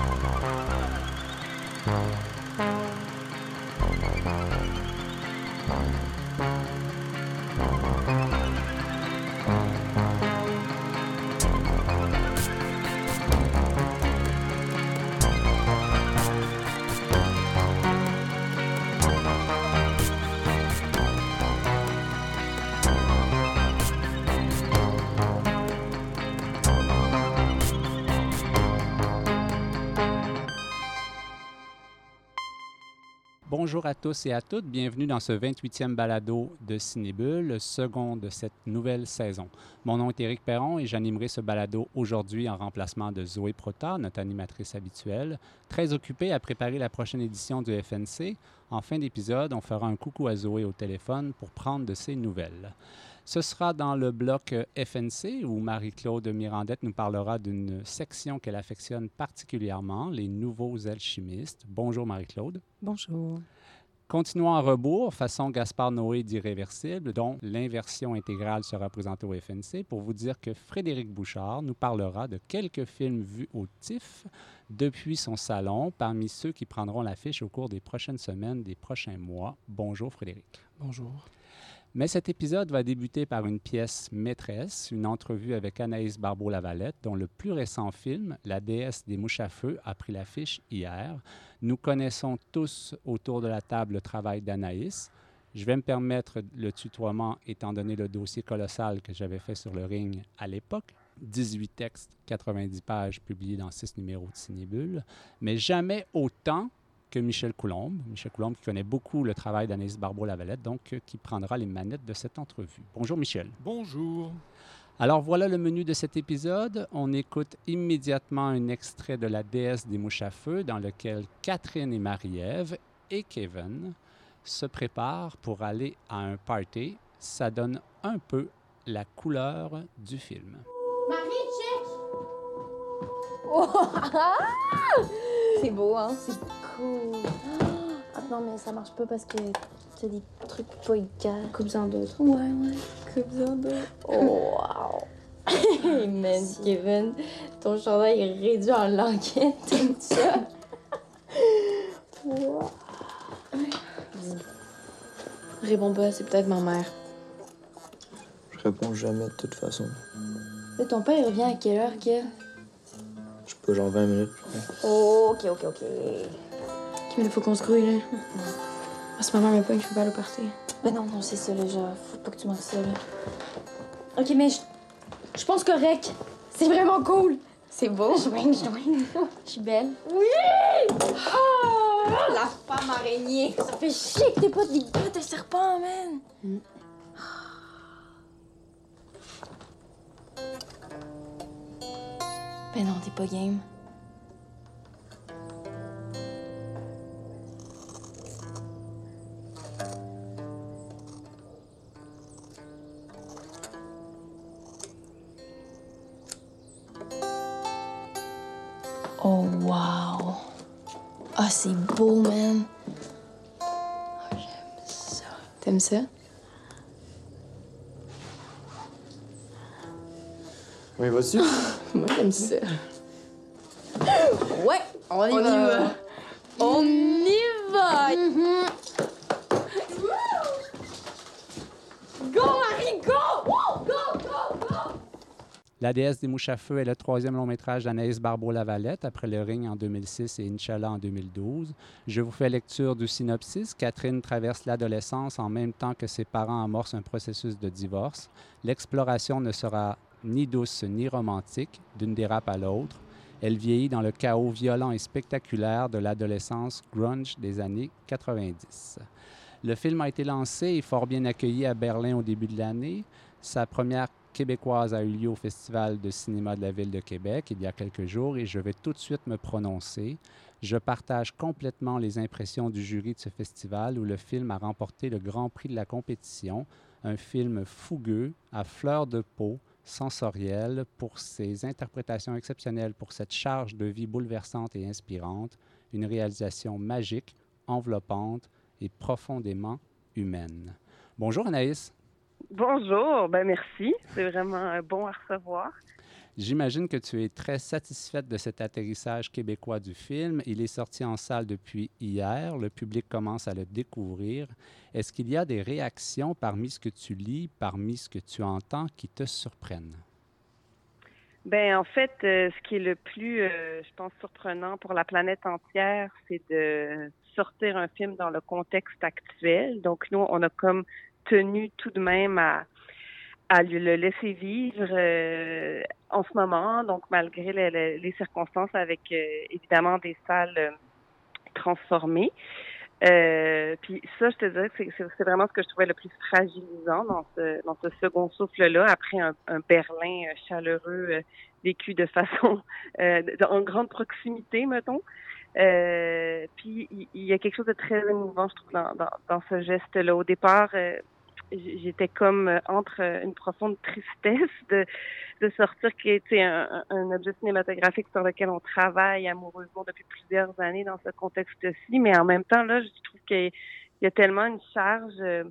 Oh, no. Bonjour à tous et à toutes, bienvenue dans ce 28e balado de Cinébule, le second de cette nouvelle saison. Mon nom est Éric Perron et j'animerai ce balado aujourd'hui en remplacement de Zoé Prota, notre animatrice habituelle, très occupée à préparer la prochaine édition du FNC. En fin d'épisode, on fera un coucou à Zoé au téléphone pour prendre de ses nouvelles. Ce sera dans le bloc FNC où Marie-Claude Mirandette nous parlera d'une section qu'elle affectionne particulièrement, les nouveaux alchimistes. Bonjour Marie-Claude. Bonjour. Continuons en rebours, façon Gaspard Noé d'Irréversible, dont l'inversion intégrale sera présentée au FNC, pour vous dire que Frédéric Bouchard nous parlera de quelques films vus au TIFF depuis son salon, parmi ceux qui prendront l'affiche au cours des prochaines semaines, des prochains mois. Bonjour Frédéric. Bonjour. Mais cet épisode va débuter par une pièce maîtresse, une entrevue avec Anaïs Barbeau-Lavalette, dont le plus récent film, La déesse des mouches à feu, a pris l'affiche hier. Nous connaissons tous autour de la table le travail d'Anaïs. Je vais me permettre le tutoiement étant donné le dossier colossal que j'avais fait sur le ring à l'époque. 18 textes, 90 pages publiés dans 6 numéros de Cinébule, mais jamais autant que Michel Coulombe. Michel Coulombe qui connaît beaucoup le travail d'Anaïs Barbeau-Lavalette, donc euh, qui prendra les manettes de cette entrevue. Bonjour Michel. Bonjour. Alors voilà le menu de cet épisode. On écoute immédiatement un extrait de La déesse des mouches à feu dans lequel Catherine et Marie-Ève et Kevin se préparent pour aller à un party. Ça donne un peu la couleur du film. Marie, check! Oh! C'est beau, hein? Cool. Ah non, mais ça marche pas parce que t'as des trucs pas égales. Coupe-en d'autres. Ouais, ouais. Coupe-en d'autres. Oh, wow! hey man, Kevin, ton chandail est réduit en languette, t'aimes ça? wow. Réponds pas, c'est peut-être ma mère. Je réponds jamais de toute façon. Mais ton père, il revient à quelle heure, Kev? Je sais pas, genre 20 minutes. Oh, ok, ok, ok. Mais il faut qu'on se grouille, là. Parce que ma mère me pogne, je peux pas le partir. Ben non, non, c'est ça, là, genre, faut pas que tu manques ça, là. Ok, mais je, je pense correct. C'est vraiment cool. C'est beau. Je swing, je swing. Je suis belle. Oui! Ah! La femme araignée. Ça fait chier que t'es pas des bottes de serpent, man. Ben non, t'es pas game. Beau, man. Oh, J'aime ça. T'aimes ça? Oui, vas-y. Moi, j'aime ça. Ouais, on y va. On y va. Go, La déesse des mouches à feu est le troisième long métrage d'Anaïs Barbeau-Lavalette après Le Ring en 2006 et Inch'Allah en 2012. Je vous fais lecture du synopsis. Catherine traverse l'adolescence en même temps que ses parents amorcent un processus de divorce. L'exploration ne sera ni douce ni romantique, d'une dérape à l'autre. Elle vieillit dans le chaos violent et spectaculaire de l'adolescence grunge des années 90. Le film a été lancé et fort bien accueilli à Berlin au début de l'année. Sa première québécoise a eu lieu au Festival de cinéma de la ville de Québec il y a quelques jours et je vais tout de suite me prononcer. Je partage complètement les impressions du jury de ce festival où le film a remporté le grand prix de la compétition, un film fougueux, à fleur de peau, sensoriel, pour ses interprétations exceptionnelles, pour cette charge de vie bouleversante et inspirante, une réalisation magique, enveloppante et profondément humaine. Bonjour Anaïs. Bonjour, ben merci. C'est vraiment bon à recevoir. J'imagine que tu es très satisfaite de cet atterrissage québécois du film. Il est sorti en salle depuis hier. Le public commence à le découvrir. Est-ce qu'il y a des réactions parmi ce que tu lis, parmi ce que tu entends qui te surprennent? Ben en fait, euh, ce qui est le plus, euh, je pense, surprenant pour la planète entière, c'est de sortir un film dans le contexte actuel. Donc nous, on a comme tenu tout de même à, à le laisser vivre euh, en ce moment, donc malgré les, les circonstances avec évidemment des salles transformées. Euh, puis ça, je te dirais que c'est vraiment ce que je trouvais le plus fragilisant dans ce, dans ce second souffle-là, après un, un, Berlin euh, chaleureux euh, vécu de façon euh, en grande proximité, mettons. Euh, puis il y, a quelque chose de très émouvant, je trouve, dans, dans, dans ce geste-là. Au départ, j'étais comme euh, entre euh, une profonde tristesse de, de sortir qui était un, un, objet cinématographique sur lequel on travaille amoureusement depuis plusieurs années dans ce contexte-ci, mais en même temps, là, je trouve qu'il y a tellement une charge euh,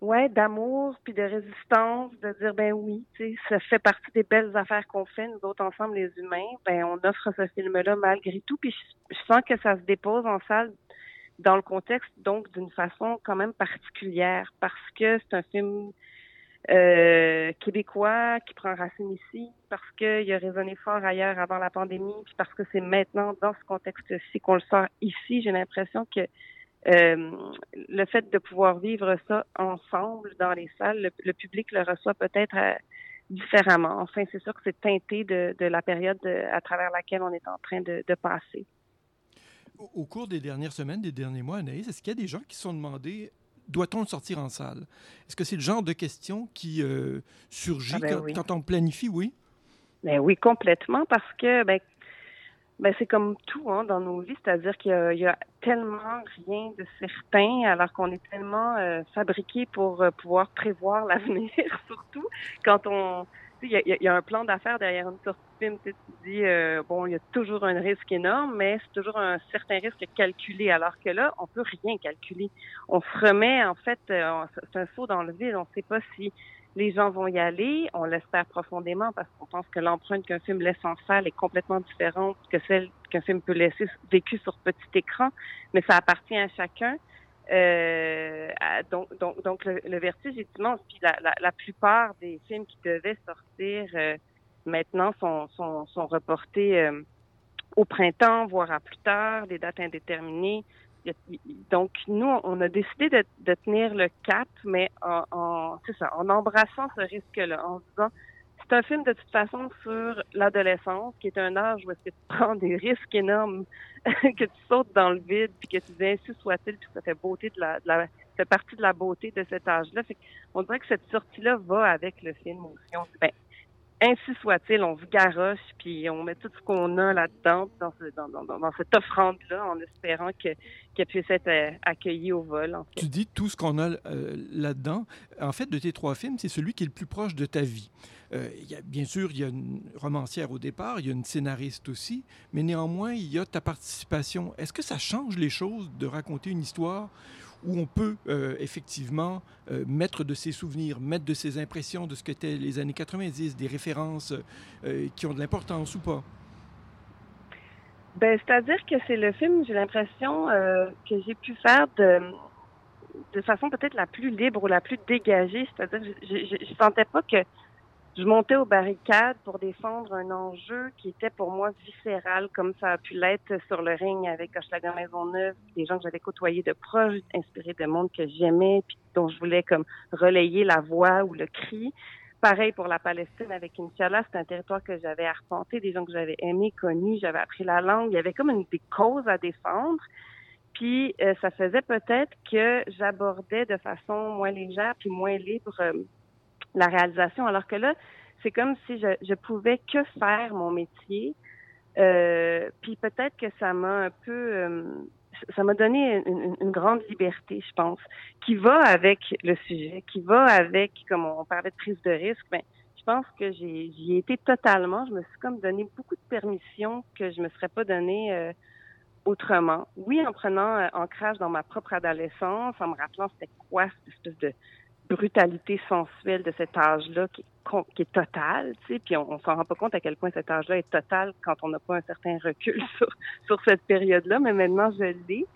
ouais, d'amour puis de résistance, de dire ben oui, tu sais, ça fait partie des belles affaires qu'on fait, nous autres ensemble les humains, ben on offre ce film-là malgré tout, puis je sens que ça se dépose en salle dans le contexte, donc d'une façon quand même particulière, parce que c'est un film euh, québécois qui prend racine ici, parce qu'il a résonné fort ailleurs avant la pandémie, puis parce que c'est maintenant dans ce contexte-ci qu'on le sort ici. J'ai l'impression que euh, le fait de pouvoir vivre ça ensemble dans les salles, le, public le reçoit peut-être euh, différemment. Enfin, c'est sûr que c'est teinté de, de la période à travers laquelle on est en train de, de passer au cours des dernières semaines, des derniers mois, Anaïs, est-ce qu'il y a des gens qui se sont demandé doit-on le sortir en salle? Est-ce que c'est le genre de question qui euh, surgit ah ben quand, on planifie, oui. Ben oui, complètement, parce que ben, ben c'est comme tout hein, dans nos vies, c'est-à-dire qu'il y, a tellement rien de certain, alors qu'on est tellement euh, fabriqué pour euh, pouvoir prévoir l'avenir, surtout quand on il y, a un plan d'affaires derrière une sortie Tu, dis, euh, bon, il y a toujours un risque énorme, mais c'est toujours un certain risque calculé. Alors que là, on peut rien calculer. On se remet, en fait, euh, c'est un saut dans le vide. On ne sait pas si les gens vont y aller. On l'espère profondément parce qu'on pense que l'empreinte qu'un film laisse en salle est complètement différente que celle qu'un film peut laisser vécue sur petit écran. Mais ça appartient à chacun. Euh, donc, donc, donc le, vertige est immense. Puis la, la, plupart des films qui devaient sortir maintenant sont, sont, sont reportés euh, au printemps, voire à plus tard, des dates indéterminées. Donc, nous, on a décidé de, de tenir le cap, mais en, en, ça, en embrassant ce risque-là, en disant, c'est un film de toute façon sur l'adolescence, qui est un âge où est-ce que tu prends des risques énormes, que tu sautes dans le vide, puis que tu dis ainsi soit-il, puis ça fait beauté de la, de la fait partie de la beauté de cet âge-là. On dirait que cette sortie-là va avec le film aussi. Ben, ainsi soit-il, on se garoche, puis on met tout ce qu'on a là-dedans, dans, cette offrande-là, en espérant qu'elle puisse être euh, accueillie au vol. Tu dis tout ce qu'on a euh, là-dedans. En fait, de tes trois films, c'est celui qui est le plus proche de ta vie. Euh, bien sûr, il y a une romancière au départ, il y a une scénariste aussi, mais néanmoins, il y a ta participation. Est-ce que ça change les choses de raconter une histoire où on peut euh, effectivement euh, mettre de ses souvenirs, mettre de ses impressions de ce qu'étaient les années 90, des références euh, qui ont de l'importance ou pas? Ben, c'est-à-dire que c'est le film, j'ai l'impression, que j'ai pu faire de, de façon peut-être la plus libre ou la plus dégagée. C'est-à-dire que je, je sentais pas que je montais aux barricades pour défendre un enjeu qui était pour moi viscéral, comme ça a pu l'être sur le ring avec Hochelaga Maisonneuve, des gens que j'avais côtoyés de proche, inspirés de monde que j'aimais, puis dont je voulais comme relayer la voix ou le cri. Pareil pour la Palestine avec Inch'Allah, c'est un territoire que j'avais arpenté, des gens que j'avais aimés, connus, j'avais appris la langue. Il y avait comme une, des causes à défendre. Puis euh, ça faisait peut-être que j'abordais de façon moins légère puis moins libre euh, la réalisation. Alors que là, c'est comme si je, je pouvais que faire mon métier. Euh, puis peut-être que ça m'a un peu, euh, ça m'a donné une, une, grande liberté, je pense, qui va avec le sujet, qui va avec, comme on parlait de prise de risque. Ben, je pense que j'ai, j'y ai été totalement. Je me suis comme donné beaucoup de permissions que je me serais pas donné euh, autrement. Oui, en prenant ancrage dans ma propre adolescence, en me rappelant c'était quoi cette espèce de brutalité sensuelle de cet âge-là qui, qui, est totale, tu sais, puis on, s'en rend pas compte à quel point cet âge-là est total quand on n'a pas un certain recul sur, sur cette période-là, mais maintenant je l'ai.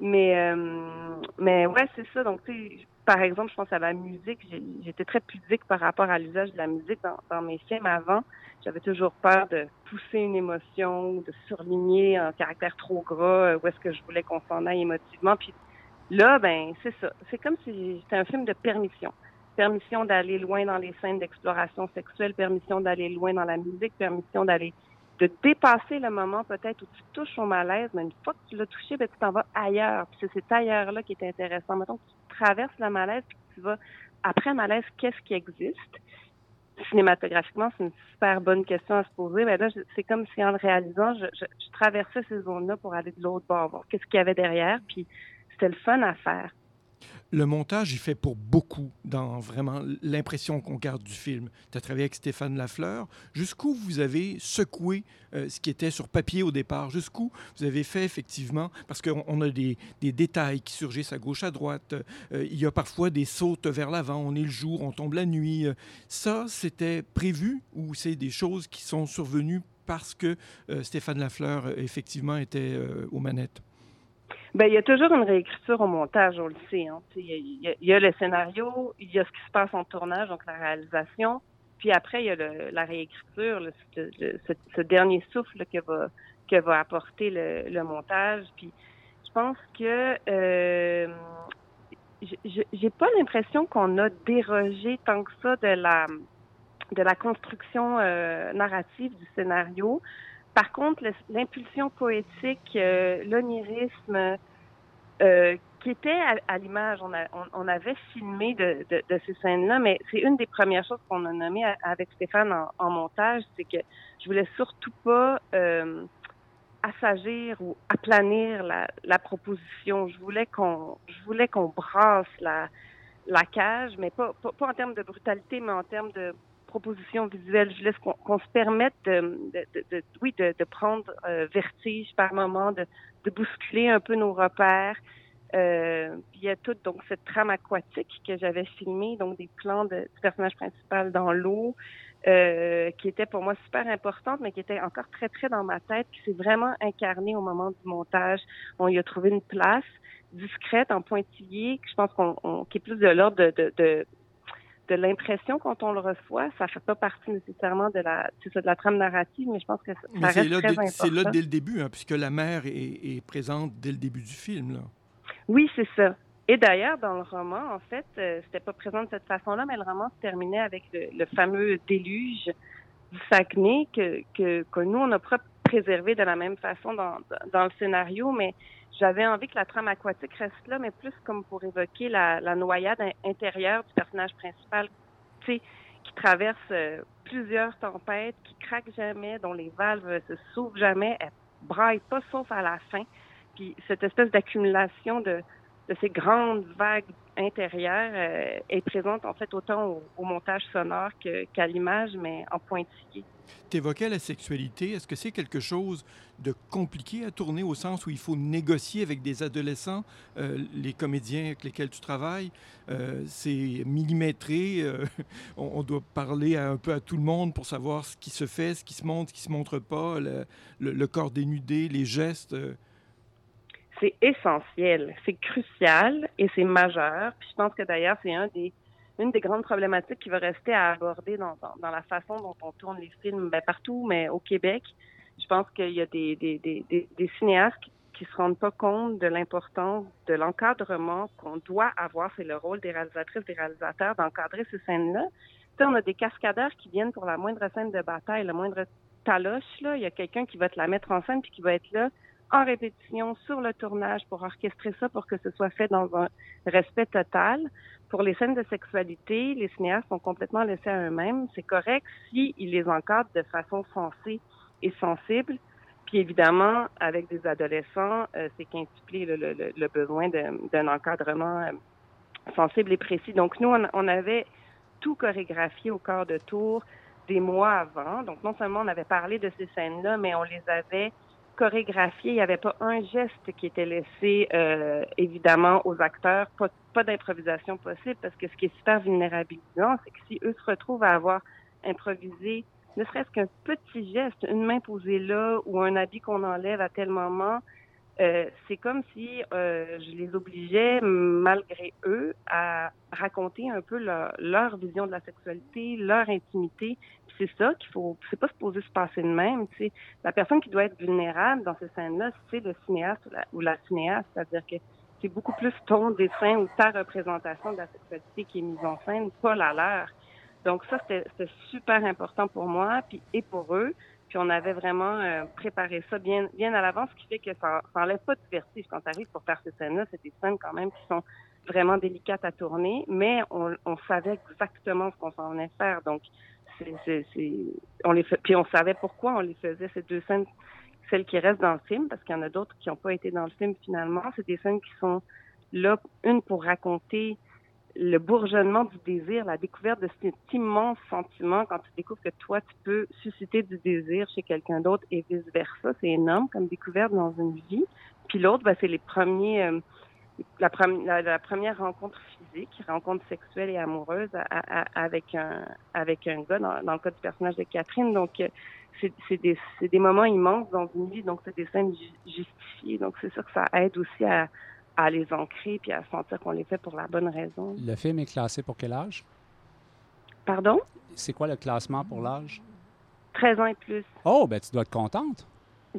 Mais, euh, mais ouais, c'est ça. Donc, tu sais, par exemple, je pense à la musique. J'étais très pudique par rapport à l'usage de la musique dans, dans mes films avant. J'avais toujours peur de pousser une émotion, de surligner un caractère trop gras, où est-ce que je voulais qu'on s'en aille émotivement. Puis là, ben, c'est ça. C'est comme si c'était un film de permission. Permission d'aller loin dans les scènes d'exploration sexuelle, permission d'aller loin dans la musique, permission d'aller de dépasser le moment peut-être où tu touches au malaise, mais une fois que tu l'as touché, ben, tu t'en vas ailleurs. Puis c'est cet ailleurs-là qui est intéressant. Mettons que tu traverses le malaise, puis tu vas, après malaise, qu'est-ce qui existe? Cinématographiquement, c'est une super bonne question à se poser. Mais là, c'est comme si en le réalisant, je, je, je traversais ces zones-là pour aller de l'autre bord, voir qu'est-ce qu'il y avait derrière. Puis c'était le fun à faire le montage, il fait pour beaucoup dans vraiment l'impression qu'on garde du film. Tu as travaillé avec Stéphane Lafleur. Jusqu'où vous avez secoué euh, ce qui était sur papier au départ? Jusqu'où vous avez fait effectivement, parce qu'on a des, détails qui surgissent à gauche, à droite. Euh, il y a parfois des sautes vers l'avant. On est le jour, on tombe la nuit. Euh, ça, c'était prévu ou c'est des choses qui sont survenues parce que Stéphane Lafleur, effectivement, était aux manettes? Ben, il y a toujours une réécriture au montage, on le sait. Hein. Il, y a, le scénario, il y a ce qui se passe en tournage, donc la réalisation, puis après, il y a le, la réécriture, ce, dernier souffle que va, que va apporter le, le montage. Puis je pense que euh, j'ai pas l'impression qu'on a dérogé tant que ça de la de la construction euh, narrative du scénario. Par contre, l'impulsion poétique, euh, l'onirisme, euh, qui était à, l'image, on, avait filmé de, ces scènes-là, mais c'est une des premières choses qu'on a nommées avec Stéphane en, montage, c'est que je voulais surtout pas euh, assagir ou aplanir la, proposition. Je voulais qu'on, je voulais qu'on brasse la, cage, mais pas en termes de brutalité, mais en termes de proposition visuelle. Je laisse qu'on se permette de, de, de, oui, de, de prendre euh, vertige par moment, de, de bousculer un peu nos repères. Euh, il y a toute donc cette trame aquatique que j'avais filmée, donc des plans de, du personnage principal dans l'eau, euh, qui était pour moi super importante, mais qui était encore très très dans ma tête, qui s'est vraiment incarnée au moment du montage. On y a trouvé une place discrète en pointillé, que je pense qu'on qui est plus de l'ordre de, de, de de l'impression quand on le reçoit. Ça fait pas partie nécessairement de la, ça, de la trame narrative, mais je pense que ça, mais reste là, très important. C'est là dès le début, hein, puisque la mère est, est, présente dès le début du film. Là. Oui, c'est ça. Et d'ailleurs, dans le roman, en fait, euh, c'était pas présent de cette façon-là, mais le roman se terminait avec le, le fameux déluge du Saguenay que, que, que nous, on n'a pas préservé de la même façon dans, dans le scénario, mais j'avais envie que la trame aquatique reste là, mais plus comme pour évoquer la, la noyade intérieure du personnage principal, tu sais, qui traverse euh, plusieurs tempêtes, qui craque jamais, dont les valves se s'ouvrent jamais, elle braille pas sauf à la fin. Puis cette espèce d'accumulation de, de ces grandes vagues intérieures euh, est présente en fait autant au, montage sonore qu'à l'image, mais en pointillé. Tu évoquais la sexualité. Est-ce que c'est quelque chose de compliqué à tourner au sens où il faut négocier avec des adolescents, euh, les comédiens avec lesquels tu travailles? Euh, c'est millimétré. On, doit parler un peu à tout le monde pour savoir ce qui se fait, ce qui se montre, ce qui se montre pas, le corps dénudé, les gestes. C'est essentiel, c'est crucial et c'est majeur. Puis je pense que d'ailleurs, c'est une des grandes problématiques qui va rester à aborder dans, la façon dont on tourne les films ben, partout, mais au Québec. Je pense qu'il y a des, des, cinéastes qui, qui se rendent pas compte de l'importance de l'encadrement qu'on doit avoir. C'est le rôle des réalisatrices, des réalisateurs d'encadrer ces scènes-là. Tu sais, on a des cascadeurs qui viennent pour la moindre scène de bataille, la moindre taloche, là. Il y a quelqu'un qui va te la mettre en scène puis qui va être là en répétition sur le tournage pour orchestrer ça pour que ce soit fait dans un respect total. Pour les scènes de sexualité, les cinéastes sont complètement laissés à eux-mêmes. C'est correct s'ils si les encadrent de façon sensée et sensible. Puis évidemment, avec des adolescents, euh, c'est qu'intipler le, le, le, besoin d'un encadrement euh, sensible et précis. Donc nous, on, on, avait tout chorégraphié au corps de tour des mois avant. Donc non seulement on avait parlé de ces scènes-là, mais on les avait chorégraphié. Il n'y avait pas un geste qui était laissé, euh, évidemment, aux acteurs. Pas, pas d'improvisation possible parce que ce qui est super vulnérabilisant, c'est que si eux se retrouvent à avoir improvisé ne serait-ce qu'un petit geste, une main posée là ou un habit qu'on enlève à tel moment, euh, c'est comme si euh, je les obligeais, malgré eux, à raconter un peu leur, leur vision de la sexualité, leur intimité. C'est ça qu'il faut, c'est pas supposé se passer de même. Tu. La personne qui doit être vulnérable dans ces scènes-là, c'est le cinéaste ou la, ou la cinéaste, c'est-à-dire que c'est beaucoup plus ton dessin ou ta représentation de la sexualité qui est mise en scène, pas la leur. Donc ça, c'était super important pour moi puis, et pour eux. Puis on avait vraiment euh, préparé ça bien, bien à l'avance, ce qui fait que ça, ça enlève pas de vertige quand tu arrives pour faire ces scènes-là. C'est des scènes quand même qui sont vraiment délicates à tourner, mais on, savait exactement ce qu'on s'en venait faire. Donc, c'est, on les fait, puis on savait pourquoi on les faisait ces deux scènes, celles qui restent dans le film, parce qu'il y en a d'autres qui n'ont pas été dans le film finalement. C'est des scènes qui sont là, une pour raconter le bourgeonnement du désir, la découverte de cet immense sentiment quand tu découvres que toi, tu peux susciter du désir chez quelqu'un d'autre et vice-versa. C'est énorme comme découverte dans une vie. Puis l'autre, ben, c'est les premiers, euh, la, première rencontre physique, rencontre sexuelle et amoureuse avec un avec un gars dans, dans, le cas du personnage de Catherine. Donc, euh, c'est des, des moments immenses dans une vie, donc c'est des scènes justifiées. Donc, c'est sûr que ça aide aussi à à les ancrer puis à sentir qu'on les fait pour la bonne raison. Le film est classé pour quel âge? Pardon? C'est quoi le classement pour l'âge? 13 ans et plus. Oh, ben tu dois être contente.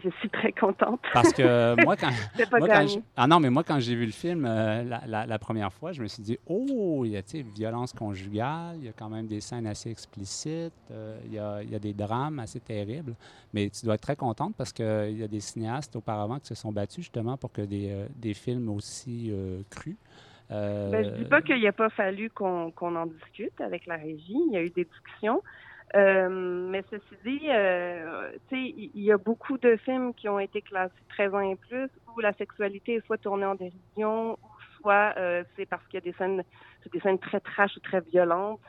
Je suis très contente. Parce que moi, quand. pas moi, quand ah non, mais moi, quand j'ai vu le film euh, la, la, première fois, je me suis dit, oh, il y a violence conjugale, il y a quand même des scènes assez explicites, euh, il, y a, il, y a, des drames assez terribles. Mais tu dois être très contente parce qu'il y a des cinéastes auparavant qui se sont battus justement pour que des, euh, des films aussi crus. Ben, je ne dis pas qu'il n'y a pas fallu qu'on en discute avec la régie. Il y a eu des discussions. Euh, mais ceci dit, euh, il y, a beaucoup de films qui ont été classés 13 ans et plus où la sexualité est soit tournée en dérision, ou soit euh, c'est parce qu'il y a des scènes, des scènes très trash ou très violentes.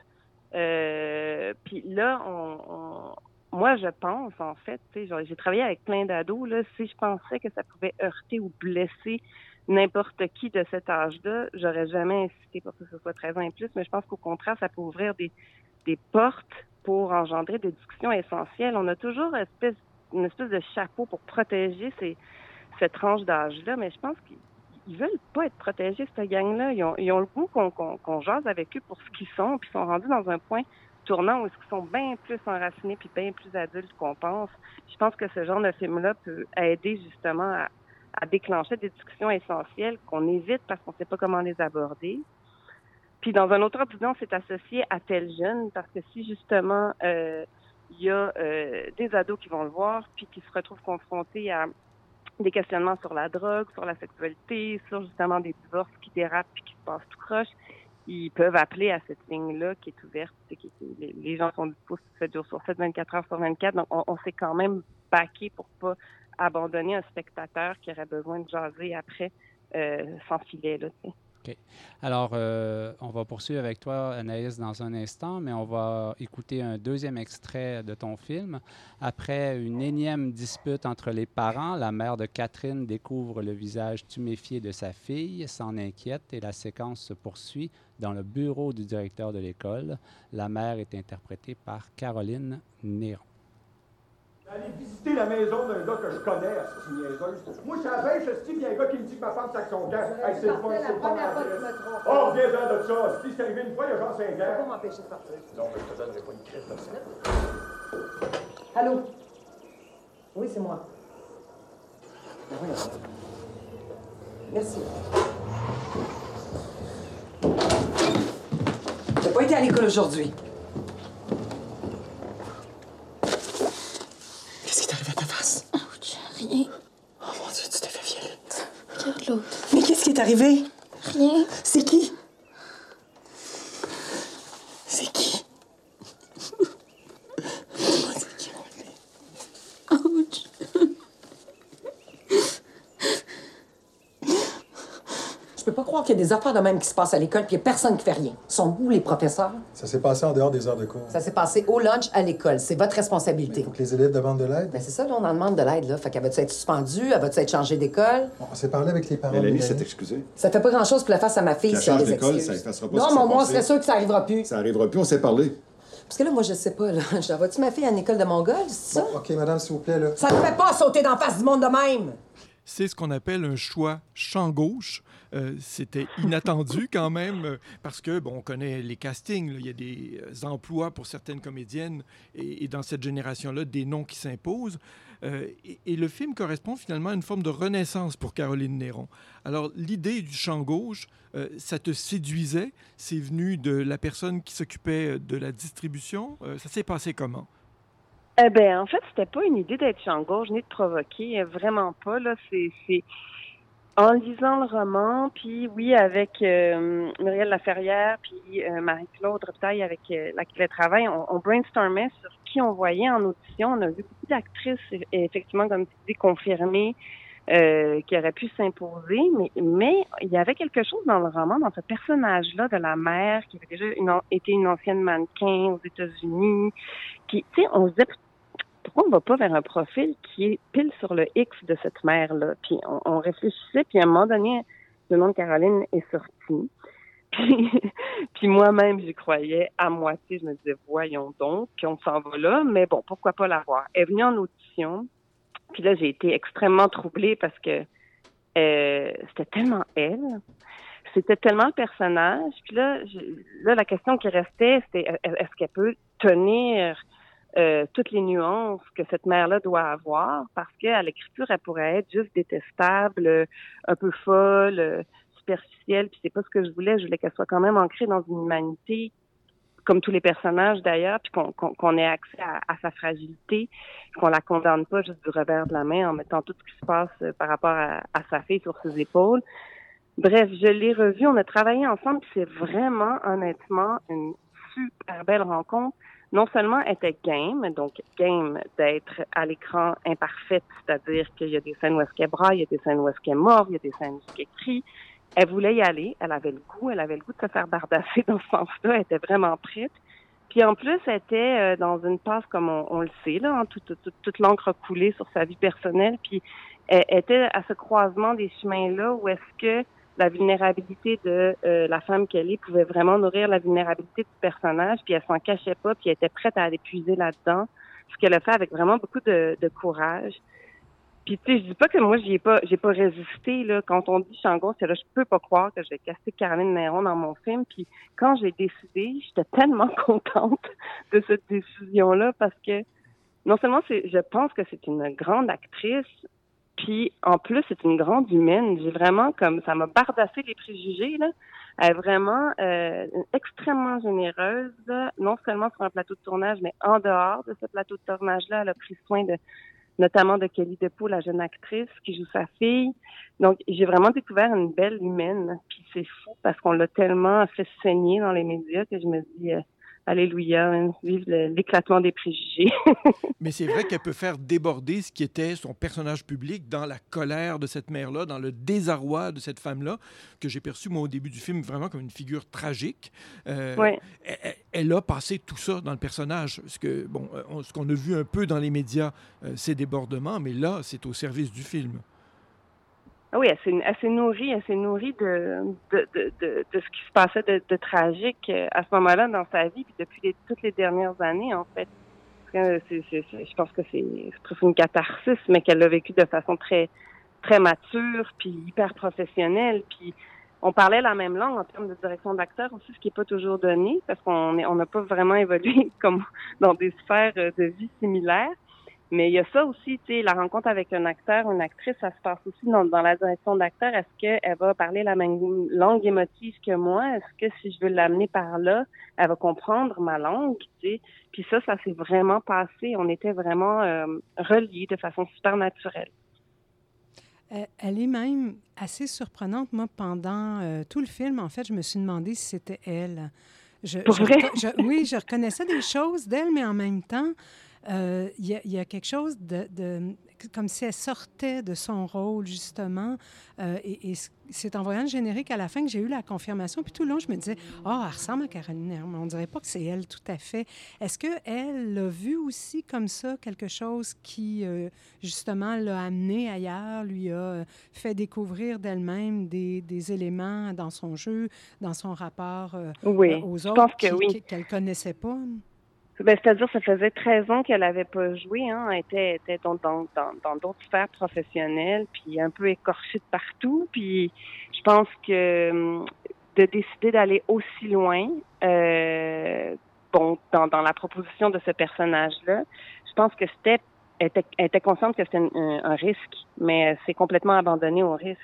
Euh, Puis là, on, on, moi, je pense, en fait, j'ai travaillé avec plein d'ados, là, si je pensais que ça pouvait heurter ou blesser n'importe qui de cet âge-là, j'aurais jamais incité pour que ce soit 13 ans et plus, mais je pense qu'au contraire, ça peut ouvrir des, des portes pour engendrer des discussions essentielles. On a toujours une espèce, une espèce de chapeau pour protéger ces, cette tranche d'âge-là, mais je pense qu'ils veulent pas être protégés, cette gang-là. Ils ont, le goût qu'on qu'on jase avec eux pour ce qu'ils sont, puis ils sont rendus dans un point tournant où ils sont bien plus enracinés puis bien plus adultes qu'on pense. Je pense que ce genre de film-là peut aider justement à, à déclencher des discussions essentielles qu'on évite parce qu'on ne sait pas comment les aborder. Puis dans un autre opinion, c'est associé à tel jeune parce que si justement euh, il y a euh, des ados qui vont le voir puis qui se retrouvent confrontés à des questionnements sur la drogue, sur la sexualité, sur justement des divorces qui dérapent puis qui se passent tout croche, ils peuvent appeler à cette ligne-là qui est ouverte. Qui, les, gens sont disposés 7 jours sur 7, 24 heures sur 24. Donc, on, on s'est quand même baqué pour pas abandonner un spectateur qui aurait besoin de jaser après euh, sans filet. Là, OK. Alors, euh, on va poursuivre avec toi, Anaïs, dans un instant, mais on va écouter un deuxième extrait de ton film. Après une énième dispute entre les parents, la mère de Catherine découvre le visage tuméfié de sa fille, s'en inquiète et la séquence se poursuit dans le bureau du directeur de l'école. La mère est interprétée par Caroline Néron. Aller visiter la maison d'un gars que je connais, c'est une niaiseuse. Moi, je suis à la pêche, il y a un gars qui me dit que ma femme sac son camp. Hey, c'est le fun, c'est le fun. Oh, viens-en de ça. Si c'est arrivé une fois, il y a genre 5 ans. Pas m'empêcher de partir. Non, mais je te donnerai pas une crise de ça. Allô? Oui, c'est moi. Oui, Merci. J'ai pas été à l'école aujourd'hui? Oh mon Dieu, tu t'es fait violer. Regarde l'autre. Mais qu'est-ce qui est arrivé? Rien. C'est qui? C'est qui? Ouch. Je peux peux pas croire qu'il y a des affaires de même qui se passent à l'école puis il y a personne qui fait rien. Sont où les professeurs? Ça s'est passé en dehors des heures de cours. Ça s'est passé au lunch à l'école. C'est votre responsabilité. Il faut que les élèves demandent de l'aide. Ben c'est ça, là, on en demande de l'aide, là. Fait qu'elle va-tu être suspendue? Elle va-tu être changée d'école? Bon, on s'est parlé avec les parents. Mélanie s'est excusée. Ça fait pas grand-chose pour la face à ma fille si elle change d'école, ça effacera pas Non, mais moins, on serait sûr que ça arrivera plus. Ça arrivera plus, on s'est parlé. Parce que là, moi, je sais pas, là. Je l'envoie-tu ma fille à une école de Mongol, c'est ça? Bon, OK, madame, s'il vous plaît, là. Ça ne fait pas sauter d'en face du monde de même! C'est ce qu'on appelle un choix champ gauche. Euh, C'était inattendu quand même, euh, parce que, bon, on connaît les castings. là. Il y a des euh, emplois pour certaines comédiennes et, et dans cette génération-là, des noms qui s'imposent. Euh, et, et le film correspond finalement à une forme de renaissance pour Caroline Néron. Alors, l'idée du champ gauche, euh, ça te séduisait? C'est venu de la personne qui s'occupait de la distribution? Ça s'est passé comment? Eh ben, en fait, c'était pas une idée d'être champ gauche ni de provoquer, euh, vraiment pas. Là, c'est, en lisant le roman, puis oui, avec euh, Muriel Laferrière, puis euh, Marie-Claude Reptaille avec euh, laquelle elle travaille, on, on brainstormait sur qui on voyait en audition. On a vu beaucoup d'actrices, effectivement, comme tu dis, confirmées, euh, qui auraient pu s'imposer, mais, mais il y avait quelque chose dans le roman, dans ce personnage-là de la mère, qui avait déjà une été une ancienne mannequin aux États-Unis, qui, tu sais, on se pourquoi on va pas vers un profil qui est pile sur le X de cette mère-là? Puis on, réfléchissait, puis à un moment donné, le nom de Caroline est sorti. Puis, puis moi-même, j'y croyais à moitié. Je me disais, voyons donc, puis on s'en va là, mais bon, pourquoi pas la voir? Elle est venue en audition, puis là, j'ai été extrêmement troublée parce que euh, c'était tellement elle. C'était tellement le personnage. Puis là, là, la question qui restait, c'était est- est-ce qu'elle peut tenir euh, toutes les nuances que cette mère-là doit avoir parce qu'à l'écriture, elle pourrait être juste détestable, un peu folle, euh, superficielle. Puis c'est pas ce que je voulais. Je voulais qu'elle soit quand même ancrée dans une humanité comme tous les personnages d'ailleurs, puis qu'on qu'on qu'on ait accès à, à sa fragilité, qu'on la condamne pas juste du revers de la main en mettant tout ce qui se passe euh, par rapport à, à sa fille sur ses épaules. Bref, je l'ai revu, on a travaillé ensemble, c'est vraiment, honnêtement, une super belle rencontre. Non seulement était game, donc game d'être à l'écran imparfaite, c'est-à-dire qu'il y a des scènes où est-ce qu'elle braille, il y a des scènes où est-ce qu'elle est morte, il y a des scènes où est-ce qu'elle. Elle voulait y aller, elle avait le goût, elle avait le goût de se faire bardasser dans ce sens-là, elle était vraiment prête. Puis en plus, elle était euh, dans une passe, comme on, on le sait, là, hein, toute, toute, toute l'encre coulée sur sa vie personnelle. Puis elle était à ce croisement des chemins-là où est-ce que la vulnérabilité de euh, la femme qu'elle est pouvait vraiment nourrir la vulnérabilité du personnage, puis elle s'en cachait pas, puis elle était prête à aller puiser là-dedans, ce qu'elle a fait avec vraiment beaucoup de, de courage. Puis tu sais, je dis pas que moi j'y ai pas j'ai pas résisté là quand on dit Changon, c'est là je peux pas croire que j'ai casté Caroline Néron dans mon film puis quand j'ai décidé, j'étais tellement contente de cette décision là parce que non seulement c'est je pense que c'est une grande actrice puis en plus c'est une grande humaine, j'ai vraiment comme ça m'a bardassé les préjugés là. Elle est vraiment euh, extrêmement généreuse, non seulement sur un plateau de tournage, mais en dehors de ce plateau de tournage-là, elle a pris soin de notamment de Kelly DePau, la jeune actrice qui joue sa fille. Donc, j'ai vraiment découvert une belle humaine. Puis c'est fou parce qu'on l'a tellement fait saigner dans les médias que je me dis, euh, alléluia, vive l'éclatement des préjugés. Mais c'est vrai qu'elle peut faire déborder ce qui était son personnage public dans la colère de cette mère-là, dans le désarroi de cette femme-là, que j'ai perçu, moi, au début du film, vraiment comme une figure tragique. Euh, Ouais. elle, a passé tout ça dans le personnage. Ce bon, euh, on- ce qu'on a vu un peu dans les médias, euh, c'est débordement, mais là, c'est au service du film. Ah oui, elle s'est, nourrie, elle s'est nourrie de, de, de, de, ce qui se passait de, de tragique euh, à ce moment-là dans sa vie, puis depuis les- toutes les dernières années, en fait. Parce que c'est, c'est- c'est- je pense que c'est, une catharsis, mais qu'elle l'a vécu de façon très, très mature, puis hyper professionnelle, puis on parlait la même langue en termes de direction d'acteur aussi, ce qui n'est pas toujours donné, parce qu'on est, on n'a pas vraiment évolué comme dans des sphères euh, de vie similaires. Mais il y a ça aussi, tu sais, la rencontre avec un acteur, une actrice, ça se passe aussi dans, dans la direction d'acteur. Est-ce qu'elle va parler la même langue émotive que moi? Est-ce que si je veux l'amener par là, elle va comprendre ma langue, tu sais? Puis ça, ça s'est vraiment passé. On était vraiment euh, reliés de façon super naturelle. Euh, Elle est même assez surprenante. Moi, pendant euh, tout le film, en fait, je me suis demandé si c'était elle. Je, Pour je vrai? reco- je- oui, je reconnaissais des choses d'elle, mais en même temps, il y, a- il y a quelque chose de, de- comme si elle sortait de son rôle, justement. Euh, et, et c'est en voyant le générique à la fin que j'ai eu la confirmation. Puis tout le long, je me disais, oh, elle ressemble à Caroline Herman. On dirait pas que c'est elle tout à fait. Est-ce qu'elle l'a vu aussi comme ça, quelque chose qui, euh, justement, l'a amené ailleurs, lui a euh, fait découvrir d'elle-même des, des, éléments dans son jeu, dans son rapport oui, aux autres qu'elle oui. qu connaissait pas? Ben, C'est-à-dire, ça faisait 13 ans qu'elle n'avait pas joué. Hein. Elle était, était dans d'autres dans, dans, sphères professionnelles, puis un peu écorchée de partout. Puis je pense que hum, de décider d'aller aussi loin, euh, bon, dans, dans la proposition de ce personnage-là, je pense que c'était était, était consciente que c'était un, risque, mais c'est complètement abandonné au risque.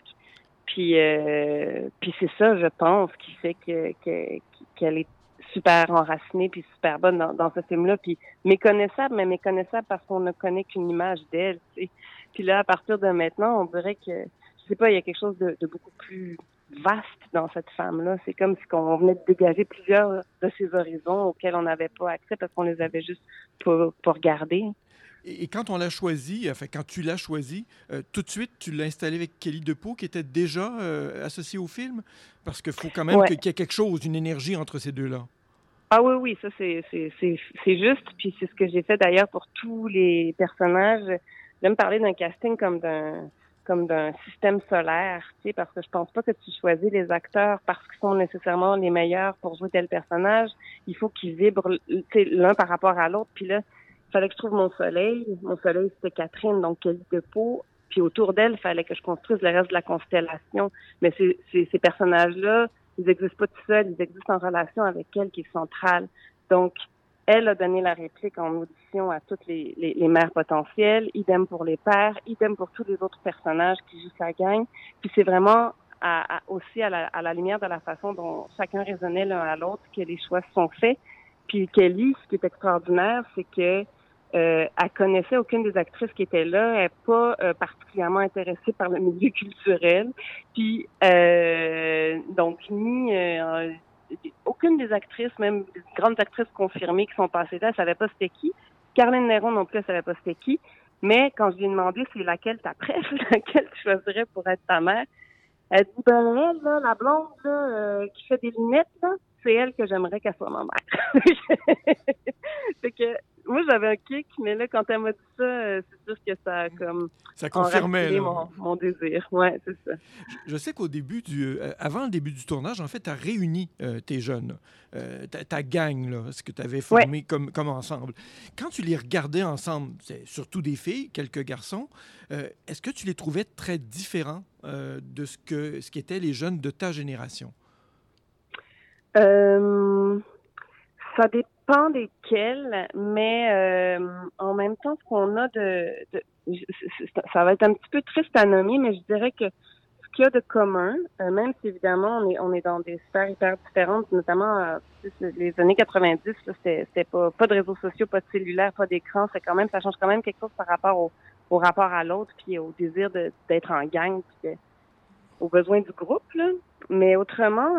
Puis, euh, puis c'est ça, je pense, qui fait que qu'elle est super enracinée puis super bonne dans, dans ce film-là, puis méconnaissable, mais méconnaissable parce qu'on ne connaît qu'une image d'elle. Puis là, à partir de maintenant, on dirait que, je sais pas, il y a quelque chose de, de beaucoup plus vaste dans cette femme-là. C'est comme si on venait de dégager plusieurs de ces horizons auxquels on n'avait pas accès parce qu'on les avait juste pas regardés. Et, quand on l'a choisi, enfin quand tu l'as choisi, euh, tout de suite tu l'as installé avec Kelly DePau qui était déjà euh, associée au film, parce qu'il faut quand même ouais. qu'il y ait quelque chose, une énergie entre ces deux-là. Ah oui, oui, ça c'est juste, puis c'est ce que j'ai fait d'ailleurs pour tous les personnages. J'aime parler d'un casting comme d'un comme d'un système solaire, tu sais, parce que je pense pas que tu choisis les acteurs parce qu'ils sont nécessairement les meilleurs pour jouer tel personnage. Il faut qu'ils vibrent l'un par rapport à l'autre. Puis là, il fallait que je trouve mon soleil. Mon soleil, c'était Catherine, donc Kelly de peau. Puis autour d'elle, il fallait que je construise le reste de la constellation. Mais c'est ces personnages-là, ils n'existent pas tout seuls, ils existent en relation avec elle qui est centrale. Donc, elle a donné la réplique en audition à toutes les, les, les, mères potentielles, idem pour les pères, idem pour tous les autres personnages qui jouent sa gang. Puis c'est vraiment à, à, aussi à la, à la, lumière de la façon dont chacun résonnait l'un à l'autre que les choix sont faits. Puis Kelly, ce qui est extraordinaire, c'est que euh, elle connaissait aucune des actrices qui étaient là, elle n'est pas euh, particulièrement intéressée par le milieu culturel. Puis euh, donc ni euh, aucune des actrices, même des grandes actrices confirmées qui sont passées là, elle savait pas c'était qui. Caroline Néron non plus, elle savait pas c'était qui. Mais quand je lui ai demandé c'est laquelle ta laquelle tu choisirais pour être ta mère, elle dit ben elle, là, la blonde là, euh, qui fait des lunettes, là, c'est elle que j'aimerais qu'elle soit ma mère. fait que moi, j'avais un kick, mais là, quand elle m'a dit ça, euh, c'est sûr que ça a comme. Ça confirmait. Mon, mon, désir. Ouais, c'est ça. Je, je, sais qu'au début du. Euh, avant le début du tournage, en fait, tu as réuni euh, tes jeunes, euh, ta, ta, gang, là, ce que tu avais formé ouais. comme, comme ensemble. Quand tu les regardais ensemble, c'est surtout des filles, quelques garçons, euh, est-ce que tu les trouvais très différents de ce que ce qu'étaient les jeunes de ta génération? ça dépend dépend desquels, mais euh, en même temps, ce qu'on a de, de, ça va être un petit peu triste à nommer, mais je dirais que ce qu'il y a de commun, euh, même si évidemment on est on est dans des sphères hyper différentes, notamment euh, les années 90, c'était pas pas de réseaux sociaux, pas de cellulaire, pas d'écran, c'est quand même ça change quand même quelque chose par rapport au, au rapport à l'autre, puis au désir d'être en gang, puis aux besoins du groupe. Là. Mais autrement,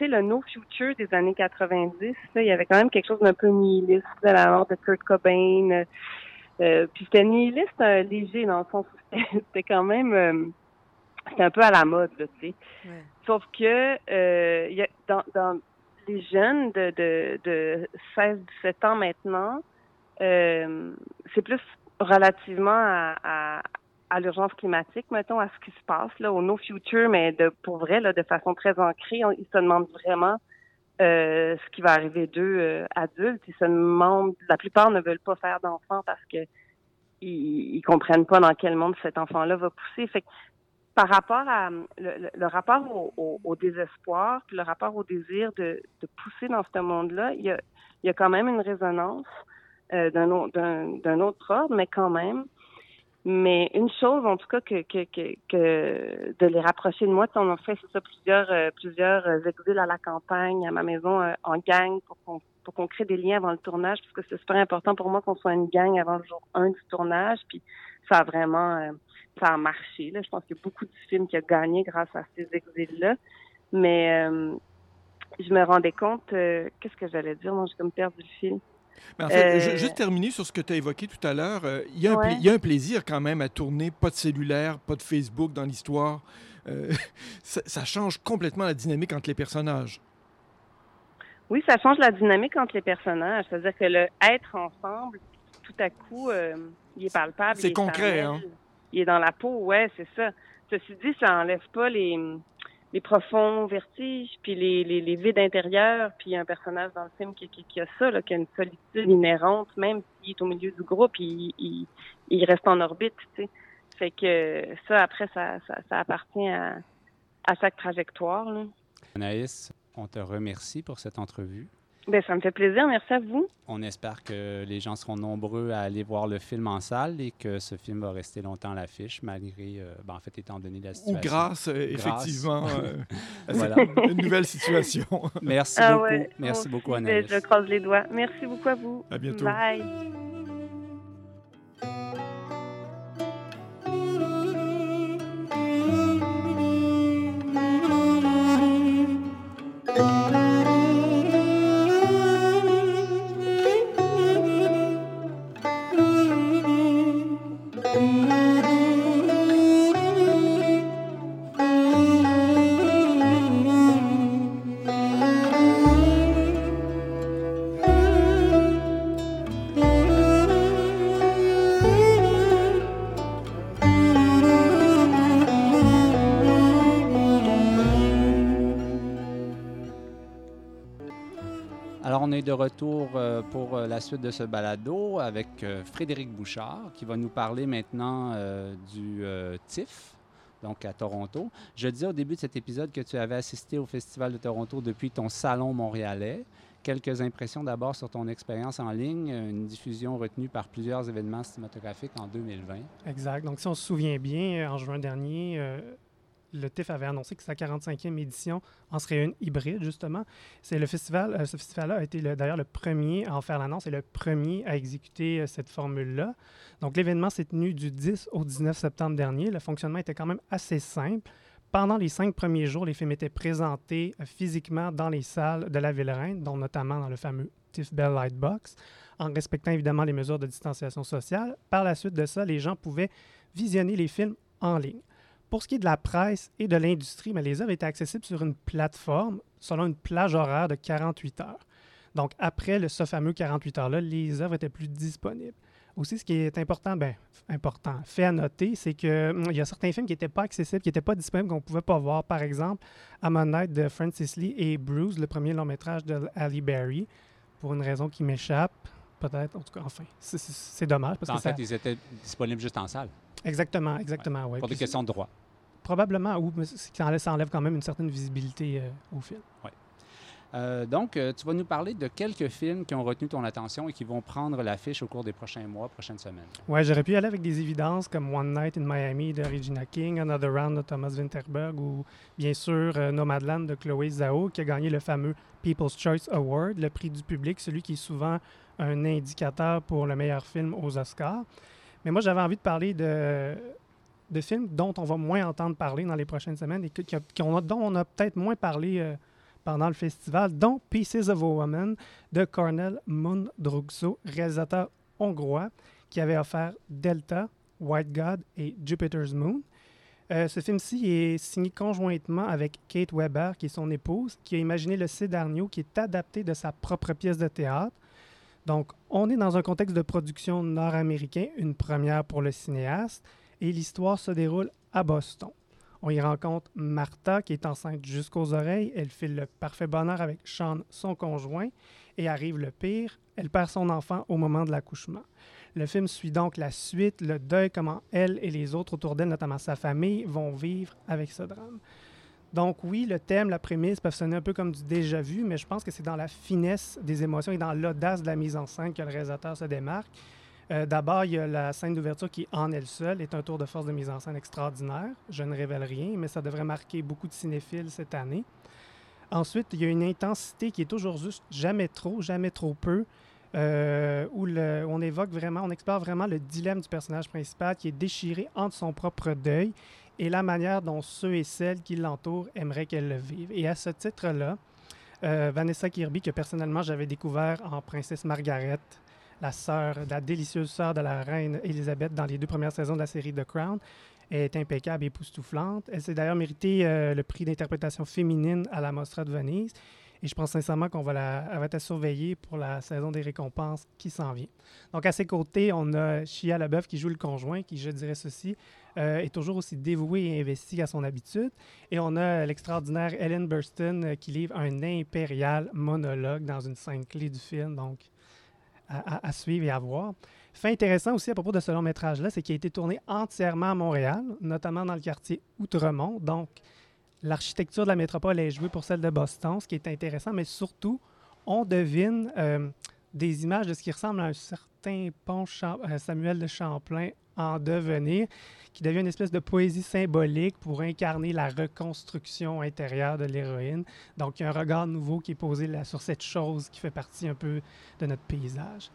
tu sais, le No Future des années 90, là, il y avait quand même quelque chose d'un peu nihiliste de la mort de Kurt Cobain. Euh, euh, puis c'était nihiliste euh, léger dans le sens où c'était quand même euh, c'était un peu à la mode, tu sais. Ouais. Sauf que y a, dans, dans les jeunes de, de, de 16-17 ans maintenant, c'est plus relativement à, à, à l'urgence climatique, mettons, à ce qui se passe là, au No Future, mais de pour vrai, là, de façon très ancrée, ils se demandent vraiment euh, ce qui va arriver d'eux euh, adultes. Ils se demandent, la plupart ne veulent pas faire d'enfants parce que ils, ils comprennent pas dans quel monde cet enfant-là va pousser. Fait que, par rapport à le, le, rapport au, au, au, désespoir, puis le rapport au désir de, de pousser dans ce monde-là, il y a, il y a quand même une résonance euh, d'un autre ordre, mais quand même. Mais une chose, en tout cas, que, que, que, que de les rapprocher de moi, on a fait ça plusieurs euh, plusieurs exils à la campagne, à ma maison euh, en gang pour qu'on pour qu'on crée des liens avant le tournage, parce que c'est super important pour moi qu'on soit une gang avant le jour 1 du tournage. Puis ça a vraiment euh, ça a marché. Là. Je pense qu'il y a beaucoup de films qui ont gagné grâce à ces exils-là. Mais euh, je me rendais compte, euh, qu'est-ce que j'allais dire? Moi, j'ai comme perdu le fil. Mais en fait, Euh, ju- juste terminer sur ce que tu as évoqué tout à l'heure, euh, il y, a un pla- Ouais. il y a un plaisir quand même à tourner, pas de cellulaire, pas de Facebook dans l'histoire. Euh, ça, ça change complètement la dynamique entre les personnages. Oui, ça change la dynamique entre les personnages. C'est-à-dire que le être ensemble, tout à coup, il est palpable. C'est est concret, hein? Il est dans la peau, ouais, c'est ça. Ceci dit, ça enlève pas les, les profonds vertiges, puis les, les, les vides intérieurs, puis il y a un personnage dans le film qui, qui, qui a ça, là, qui a une solitude inhérente, même s'il est au milieu du groupe, il, il, il reste en orbite, tu sais. Fait que ça, après, ça, ça, ça appartient à, à chaque trajectoire. Anaïs, on te remercie pour cette entrevue. Ben, ça me fait plaisir. Merci à vous. On espère que les gens seront nombreux à aller voir le film en salle et que ce film va rester longtemps à l'affiche, malgré, euh, ben, en fait, étant donné la Ou situation. grâce, euh, Grâce. effectivement, euh, à Voilà. cette nouvelle situation. Merci Ah beaucoup. ouais, Merci beaucoup, aussi, ben, Anaïs. Je croise les doigts. Merci beaucoup à vous. À bientôt. Bye. Retour euh, pour euh, la suite de ce balado avec euh, Frédéric Bouchard qui va nous parler maintenant du TIFF, donc à Toronto. Je disais au début de cet épisode que tu avais assisté au Festival de Toronto depuis ton salon montréalais. Quelques impressions d'abord sur ton expérience en ligne, une diffusion retenue par plusieurs événements cinématographiques en 2020. Exact. Donc, si on se souvient bien, en juin dernier, le TIFF avait annoncé que sa 45e édition en serait une hybride, justement. C'est le festival, euh, ce festival-là a été le- d'ailleurs le premier à en faire l'annonce et le premier à exécuter euh, cette formule-là. Donc, l'événement s'est tenu du 10 au 19 septembre dernier. Le fonctionnement était quand même assez simple. Pendant les cinq premiers jours, les films étaient présentés euh, physiquement dans les salles de la Ville-Reine, dont notamment dans le fameux TIFF Bell Lightbox, en respectant évidemment les mesures de distanciation sociale. Par la suite de ça, les gens pouvaient visionner les films en ligne. Pour ce qui est de la presse et de l'industrie, mais les œuvres étaient accessibles sur une plateforme selon une plage horaire de 48 heures. Donc, après le, ce fameux 48 heures-là, les œuvres étaient plus disponibles. Aussi, ce qui est important, ben, important, fait à noter, c'est qu'il y a certains films qui n'étaient pas accessibles, qui n'étaient pas disponibles, qu'on ne pouvait pas voir. Par exemple, Amon Night de Francis Lee et Bruce, le premier long métrage de Ali Berry, pour une raison qui m'échappe, peut-être, en tout cas, enfin, c'est- dommage. Parce en que ça- fait, ils étaient disponibles juste en salle. Exactement, exactement, ouais. Pour des questions de droit. Probablement, ou ça enlève, ça enlève quand même une certaine visibilité euh, au film. Ouais. Euh, donc, euh, tu vas nous parler de quelques films qui ont retenu ton attention et qui vont prendre l'affiche au cours des prochains mois, prochaines semaines. Ouais, j'aurais pu y aller avec des évidences comme One Night in Miami de Regina King, Another Round de Thomas Winterberg ou bien sûr Nomadland de Chloé Zhao qui a gagné le fameux People's Choice Award, le prix du public, celui qui est souvent un indicateur pour le meilleur film aux Oscars. Mais moi, j'avais envie de parler de, de films dont on va moins entendre parler dans les prochaines semaines et dont on a peut-être moins parlé euh, pendant le festival, dont Pieces of a Woman de Cornel Mundrugso, réalisateur hongrois, qui avait offert Delta, White God et Jupiter's Moon. Euh, ce film-ci est signé conjointement avec Kate Weber, qui est son épouse, qui a imaginé le Cid Arnio, qui est adapté de sa propre pièce de théâtre. Donc, on est dans un contexte de production nord-américain, une première pour le cinéaste, et l'histoire se déroule à Boston. On y rencontre Martha, qui est enceinte jusqu'aux oreilles. Elle file le parfait bonheur avec Sean, son conjoint. Et arrive le pire, elle perd son enfant au moment de l'accouchement. Le film suit donc la suite, le deuil, comment elle et les autres autour d'elle, notamment sa famille, vont vivre avec ce drame. Donc oui, le thème, la prémisse peuvent sonner un peu comme du déjà vu, mais je pense que c'est dans la finesse des émotions et dans l'audace de la mise en scène que le réalisateur se démarque. Euh, D'abord, il y a la scène d'ouverture qui, en elle seule, est un tour de force de mise en scène extraordinaire. Je ne révèle rien, mais ça devrait marquer beaucoup de cinéphiles cette année. Ensuite, il y a une intensité qui est toujours juste jamais trop, jamais trop peu, euh, où, on évoque vraiment, on explore vraiment le dilemme du personnage principal qui est déchiré entre son propre deuil et la manière dont ceux et celles qui l'entourent aimeraient qu'elle le vive. Et à ce titre-là, Euh, Vanessa Kirby, que personnellement j'avais découvert en Princesse Margaret, la sœur, la délicieuse sœur de la reine Elisabeth dans les deux premières saisons de la série The Crown. Elle est impeccable et époustouflante. Elle s'est d'ailleurs mérité euh, le prix d'interprétation féminine à la Mostra de Venise. Et je pense sincèrement qu'on va la, elle surveiller pour la saison des récompenses qui s'en vient. Donc, à ses côtés, on a Shia LaBeouf qui joue le conjoint, qui, je dirais ceci, euh, est toujours aussi dévoué et investi à son habitude. Et on a l'extraordinaire Ellen Burstyn euh, qui livre un impérial monologue dans une scène clé du film. Donc, à, suivre et à voir. Fait intéressant aussi à propos de ce long métrage-là, c'est qu'il a été tourné entièrement à Montréal, notamment dans le quartier Outremont. Donc, l'architecture de la métropole est jouée pour celle de Boston, ce qui est intéressant, mais surtout, on devine euh, des images de ce qui ressemble à un certain pont euh, Samuel de Champlain en devenir, qui devient une espèce de poésie symbolique pour incarner la reconstruction intérieure de l'héroïne. Donc, il y a un regard nouveau qui est posé sur cette chose qui fait partie un peu de notre paysage.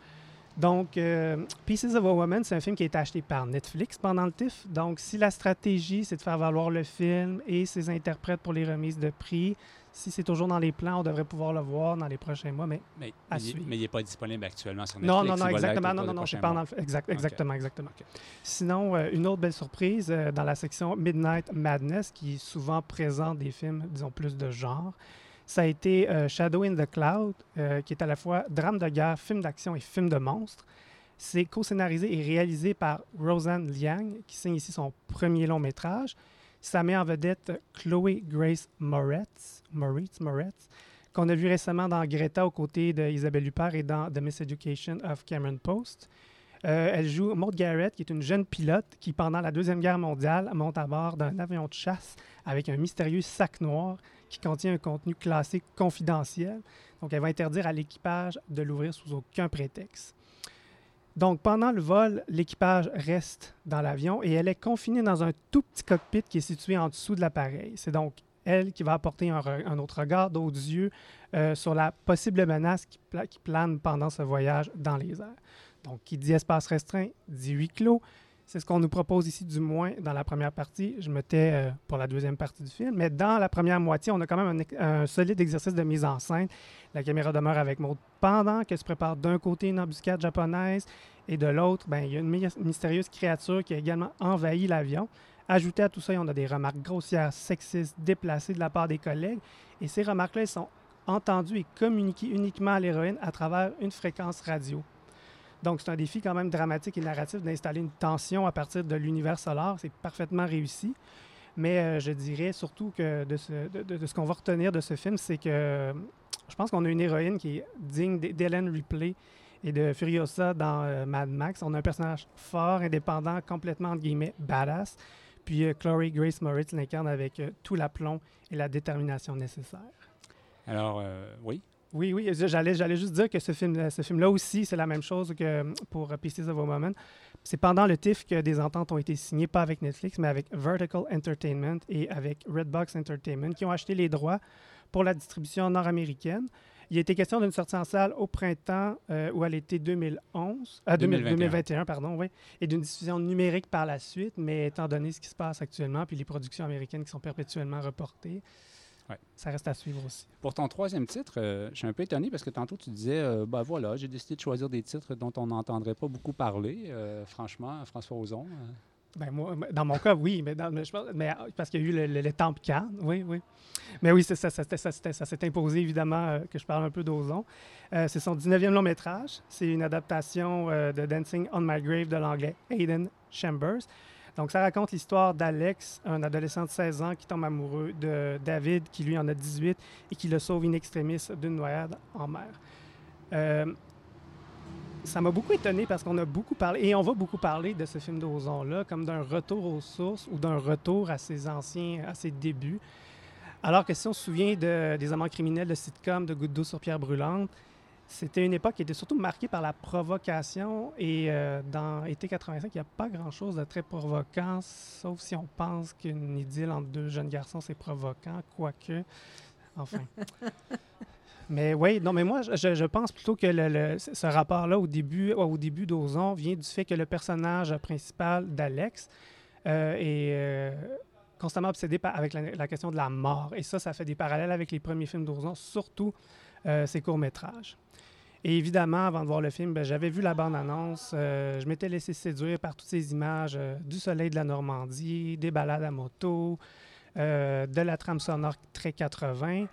Donc, euh, Pieces of a Woman, c'est un film qui a été acheté par Netflix pendant le TIFF. Donc, si la stratégie, c'est de faire valoir le film et ses interprètes pour les remises de prix, si c'est toujours dans les plans, on devrait pouvoir le voir dans les prochains mois, mais Mais, à il- suivre. mais il n'est pas disponible actuellement sur Non, Netflix. non, non, l'être exactement. Non, non, non, c'est prochains pas mois. dans le- exact, exactement, exactement. Sinon, euh, une autre belle surprise euh, dans la section Midnight Madness, qui souvent présente des films, disons, plus de genre, ça a été euh, Shadow in the Cloud, qui est à la fois drame de guerre, film d'action et film de monstre. C'est co-scénarisé et réalisé par Roseanne Liang, qui signe ici son premier long métrage. Ça met en vedette Chloé Grace Moretz, Moritz, Moretz, qu'on a vu récemment dans Greta aux côtés d'Isabelle Huppert et dans The Miseducation of Cameron Post. Euh, elle joue Maud Garrett, qui est une jeune pilote qui, pendant la Deuxième Guerre mondiale, monte à bord d'un avion de chasse avec un mystérieux sac noir qui contient un contenu classé confidentiel. Donc, elle va interdire à l'équipage de l'ouvrir sous aucun prétexte. Donc, pendant le vol, l'équipage reste dans l'avion et elle est confinée dans un tout petit cockpit qui est situé en dessous de l'appareil. C'est donc elle qui va apporter un, re- un autre regard d'autres yeux euh, sur la possible menace qui, qui plane pendant ce voyage dans les airs. Donc, qui dit espace restreint, dit huis clos. C'est ce qu'on nous propose ici, du moins dans la première partie. Je me tais euh, pour la deuxième partie du film. Mais dans la première moitié, on a quand même un, un solide exercice de mise en scène. La caméra demeure avec Maud pendant que se prépare d'un côté une embuscade japonaise et de l'autre, ben, il y a une mystérieuse créature qui a également envahi l'avion. Ajouté à tout ça, on a des remarques grossières, sexistes, déplacées de la part des collègues. Et ces remarques-là, elles sont entendues et communiquées uniquement à l'héroïne à travers une fréquence radio. Donc, c'est un défi quand même dramatique et narratif d'installer une tension à partir de l'univers solaire. C'est parfaitement réussi. Mais euh, je dirais surtout que de ce, de- ce qu'on va retenir de ce film, c'est que euh, je pense qu'on a une héroïne qui est digne d'Hélène Ripley et de Furiosa dans euh, Mad Max. On a un personnage fort, indépendant, complètement, entre guillemets, badass. Puis euh, Chloe Grace Moritz l'incarne avec tout l'aplomb et la détermination nécessaire. Alors, oui. Oui, oui, j'allais, j'allais juste dire que ce, film, ce film-là aussi, c'est la même chose que pour Pieces of a Woman. C'est pendant le TIFF que des ententes ont été signées, pas avec Netflix, mais avec Vertical Entertainment et avec Redbox Entertainment, qui ont acheté les droits pour la distribution nord-américaine. Il a été question d'une sortie en salle au printemps euh, ou à l'été 2011, euh, 2000 2021. 2021, pardon, oui, et d'une diffusion numérique par la suite, mais étant donné ce qui se passe actuellement, puis les productions américaines qui sont perpétuellement reportées, Ouais. ça reste à suivre aussi. Pour ton troisième titre, euh, je suis un peu étonné parce que tantôt tu disais, euh, ben voilà, j'ai décidé de choisir des titres dont on n'entendrait pas beaucoup parler. Euh, franchement, François Ozon. Ben moi, dans mon cas, oui, mais, dans- je pense- mais, euh, parce qu'il y a eu le, le, oui, oui. Mais oui, ça, ça, ça, ça, s'est imposé, évidemment, euh, que je parle un peu d'Ozon. Euh, c'est son 19e long métrage. C'est une adaptation euh, de Dancing on My Grave de l'anglais Aidan Chambers. Donc, ça raconte l'histoire d'Alex, un adolescent de 16 ans qui tombe amoureux de David, qui lui en a 18, et qui le sauve in extremis d'une noyade en mer. Euh, ça m'a beaucoup étonné parce qu'on a beaucoup parlé, et on va beaucoup parler de ce film d'Ozon-là comme d'un retour aux sources ou d'un retour à ses anciens, à ses débuts. Alors que si on se souvient de, des amants criminels de sitcom, de Goutte d'eau sur pierre brûlante, c'était une époque qui était surtout marquée par la provocation. Et euh, dans Été 85, il n'y a pas grand-chose de très provoquant, sauf si on pense qu'une idylle entre deux jeunes garçons, c'est provoquant, quoique. Enfin. Mais oui, non, mais moi, je, je pense plutôt que le, le- ce rapport-là au début, au début d'Ozon vient du fait que le personnage principal d'Alex euh, est, euh, constamment obsédé par, avec la, la, question de la mort. Et ça, ça fait des parallèles avec les premiers films d'Ozon, surtout euh, ses courts-métrages. Et évidemment, avant de voir le film, ben, j'avais vu la bande-annonce. Euh, je m'étais laissé séduire par toutes ces images euh, du soleil de la Normandie, des balades à moto, euh, de la trame sonore très 80.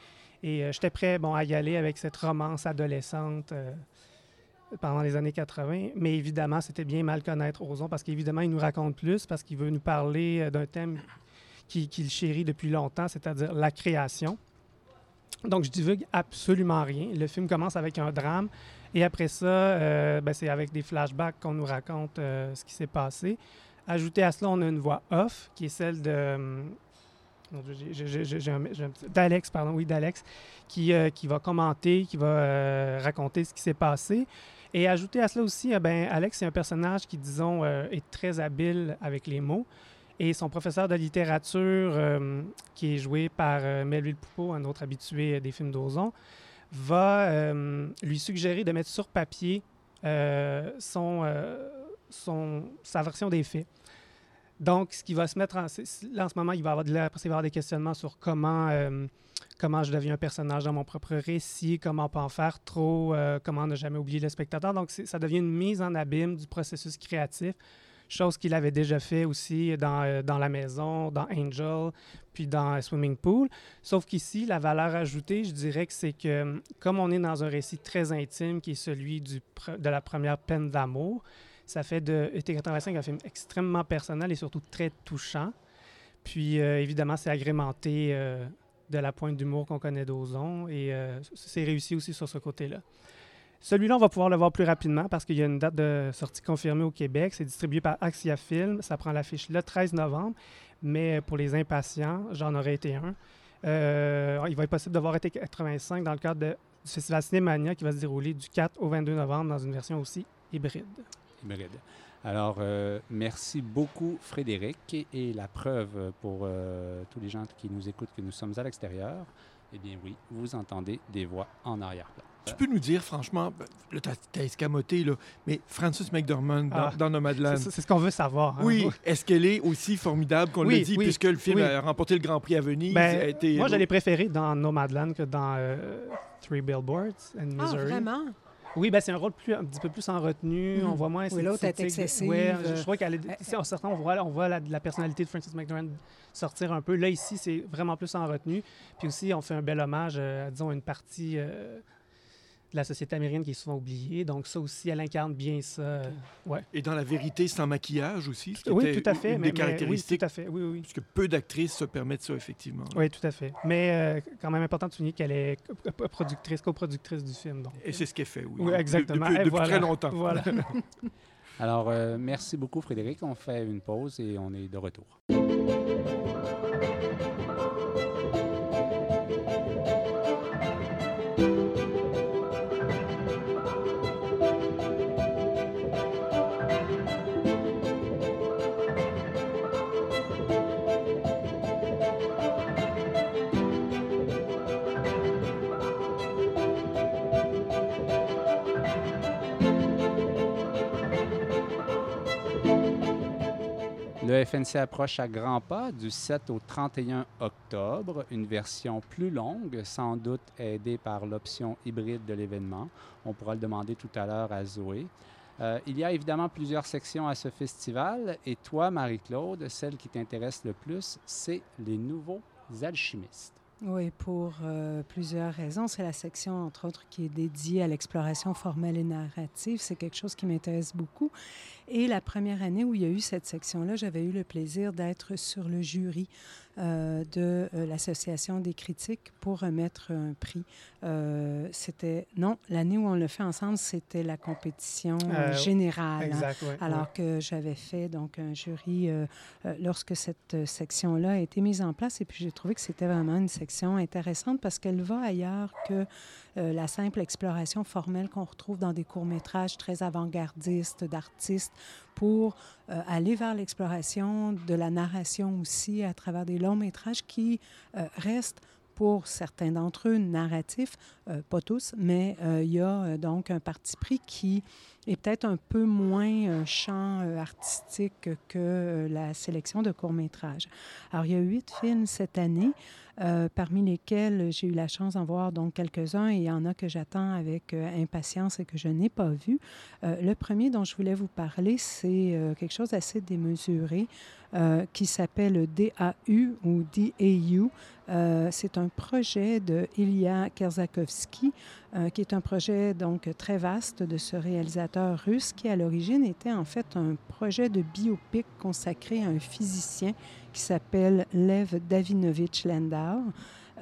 Et j'étais prêt bon, à y aller avec cette romance adolescente pendant les années 80. Mais évidemment, c'était bien mal connaître Ozon parce qu'évidemment, il nous raconte plus, parce qu'il veut nous parler d'un thème qu'il qui chérit depuis longtemps, c'est-à-dire la création. Donc, je divulgue absolument rien. Le film commence avec un drame et après ça, euh, ben, c'est avec des flashbacks qu'on nous raconte euh, ce qui s'est passé. Ajouté à cela, on a une voix off qui est celle D'Alex, pardon, oui, d'Alex, qui, euh, qui va commenter, qui va raconter ce qui s'est passé. Et ajouté à cela aussi, euh, ben, Alex, c'est un personnage qui, disons, est très habile avec les mots. Et son professeur de littérature, euh, qui est joué par euh, Melville Poupeau, un autre habitué euh, des films d'Ozon, va euh, lui suggérer de mettre sur papier son, son, sa version des faits. Donc, ce qui va se mettre en... Là, en ce moment, il va y avoir, avoir des questionnements sur comment, comment je deviens un personnage dans mon propre récit, comment pas en faire trop, comment ne jamais oublier le spectateur. Donc, ça devient une mise en abîme du processus créatif, chose qu'il avait déjà fait aussi dans, euh, dans La Maison, dans Angel, puis dans euh, Swimming Pool. Sauf qu'ici, la valeur ajoutée, je dirais que c'est que, hum, comme on est dans un récit très intime, qui est celui du, de la première peine d'amour, ça fait de ET 85 un film extrêmement personnel et surtout très touchant. Puis, euh, évidemment, c'est agrémenté euh, de la pointe d'humour qu'on connaît d'Ozon et euh, c'est réussi aussi sur ce côté-là. Celui-là, on va pouvoir le voir plus rapidement parce qu'il y a une date de sortie confirmée au Québec. C'est distribué par Axia Film. Ça prend l'affiche le 13 novembre. Mais pour les impatients, j'en aurais été un. Euh, il va être possible de voir été 85 dans le cadre de, du Festival Cinémania qui va se dérouler du 4 au 22 novembre dans une version aussi hybride. hybride. Alors, euh, merci beaucoup, Frédéric. Et, la preuve pour euh, tous les gens qui nous écoutent que nous sommes à l'extérieur, eh bien oui, vous entendez des voix en arrière-plan. Tu peux nous dire, franchement, ben, là, t'as escamoté, là, mais Frances McDormand dans, Ah, dans Nomadland. C'est ce qu'on veut savoir. hein. Oui, est-ce qu'elle est aussi formidable qu'on Oui, l'a dit, oui, puisque le film oui. a remporté le Grand Prix à Venise? Ben, a été- moi, je l'ai préféré dans Nomadland que dans euh, Three Billboards and Ah, Missouri. vraiment? Oui, ben, c'est un rôle plus, un petit peu plus en retenue. Mhm. On voit moins Oui, l'autre est excessive, je, euh, je crois qu'elle est. euh, en sortant, on voit, on voit la, la personnalité de Francis McDormand sortir un peu. Là, ici, c'est vraiment plus en retenue. Puis aussi, on fait un bel hommage, euh, disons, à une partie euh, de la société américaine qui est souvent oubliée. Donc, ça aussi, elle incarne bien ça. euh, ouais. Et dans la vérité sans maquillage aussi, ce qui Oui, était tout à fait. une mais- des mais- caractéristiques. Oui, tout à fait. Oui, oui. Puisque peu d'actrices se permettent ça, effectivement. Oui, tout à fait. Mais euh, quand même important de souligner qu'elle est co- productrice, coproductrice du film. Donc. Et c'est ce qu'elle fait, oui. Oui, De- exactement. Depuis, Et depuis voilà. très longtemps. Voilà. Alors, euh, merci beaucoup, Frédéric. On fait une pause et on est de retour. FNC approche à grands pas du 7 au 31 octobre, une version plus longue, sans doute aidée par l'option hybride de l'événement. On pourra le demander tout à l'heure à Zoé. Euh, il y a évidemment plusieurs sections à ce festival et toi, Marie-Claude, celle qui t'intéresse le plus, c'est les nouveaux alchimistes. Oui, pour euh, plusieurs raisons. C'est la section, entre autres, qui est dédiée à l'exploration formelle et narrative. C'est quelque chose qui m'intéresse beaucoup. Et la première année où il y a eu cette section-là, j'avais eu le plaisir d'être sur le jury euh, de euh, l'Association des critiques pour remettre un prix. Euh, c'était, non, l'année où on le fait ensemble, c'était la compétition générale. hein. exact, ouais, Alors ouais. que j'avais fait donc un jury lorsque cette section-là a été mise en place. Et puis j'ai trouvé que c'était vraiment une section intéressante parce qu'elle va ailleurs que euh, la simple exploration formelle qu'on retrouve dans des courts-métrages très avant-gardistes d'artistes pour euh, aller vers l'exploration de la narration aussi à travers des longs-métrages qui euh, restent pour certains d'entre eux narratifs, pas tous, mais il y a donc un parti pris qui est peut-être un peu moins champ artistique que la sélection de courts-métrages. Alors, il y a huit films cette année. Euh, parmi lesquels j'ai eu la chance d'en voir donc quelques-uns et il y en a que j'attends avec euh, impatience et que je n'ai pas vu. Euh, le premier dont je voulais vous parler, c'est quelque chose d'assez démesuré qui s'appelle DAU ou DAU. C'est un projet de Ilya Kerzakovsky, qui est un projet donc très vaste de ce réalisateur russe qui à l'origine était en fait un projet de biopic consacré à un physicien qui s'appelle Lev Davinovich Landau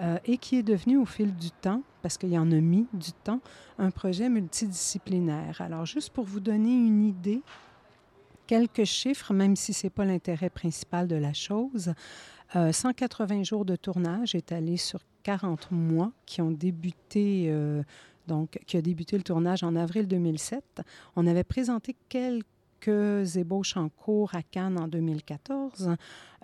euh, et qui est devenu au fil du temps, parce qu'il y en a mis du temps, un projet multidisciplinaire. Alors, juste pour vous donner une idée, quelques chiffres, même si ce n'est pas l'intérêt principal de la chose. 180 euh, jours de tournage étalés sur 40 mois qui ont débuté, euh, donc, qui a débuté le tournage en avril 2007. On avait présenté quelques quelques ébauches en cours à Cannes en 2014.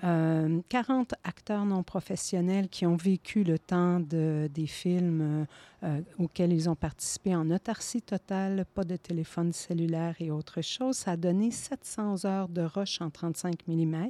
40 euh, acteurs non professionnels qui ont vécu le temps de, des films euh, auxquels ils ont participé en autarcie totale, pas de téléphone cellulaire et autre chose. Ça a donné 700 heures de roche en 35 mm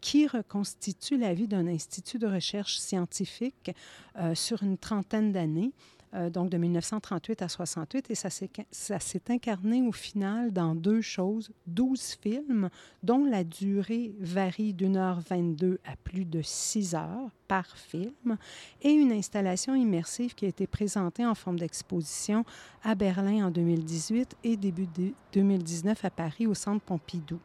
qui reconstitue la vie d'un institut de recherche scientifique euh, sur une trentaine d'années. Euh, donc de 1938 à 68, et ça s'est incarné au final dans deux choses, 12 films dont la durée varie d'une heure 22 à plus de 6 heures par film, et une installation immersive qui a été présentée en forme d'exposition à Berlin en 2018 et début de 2019 à Paris au Centre Pompidou.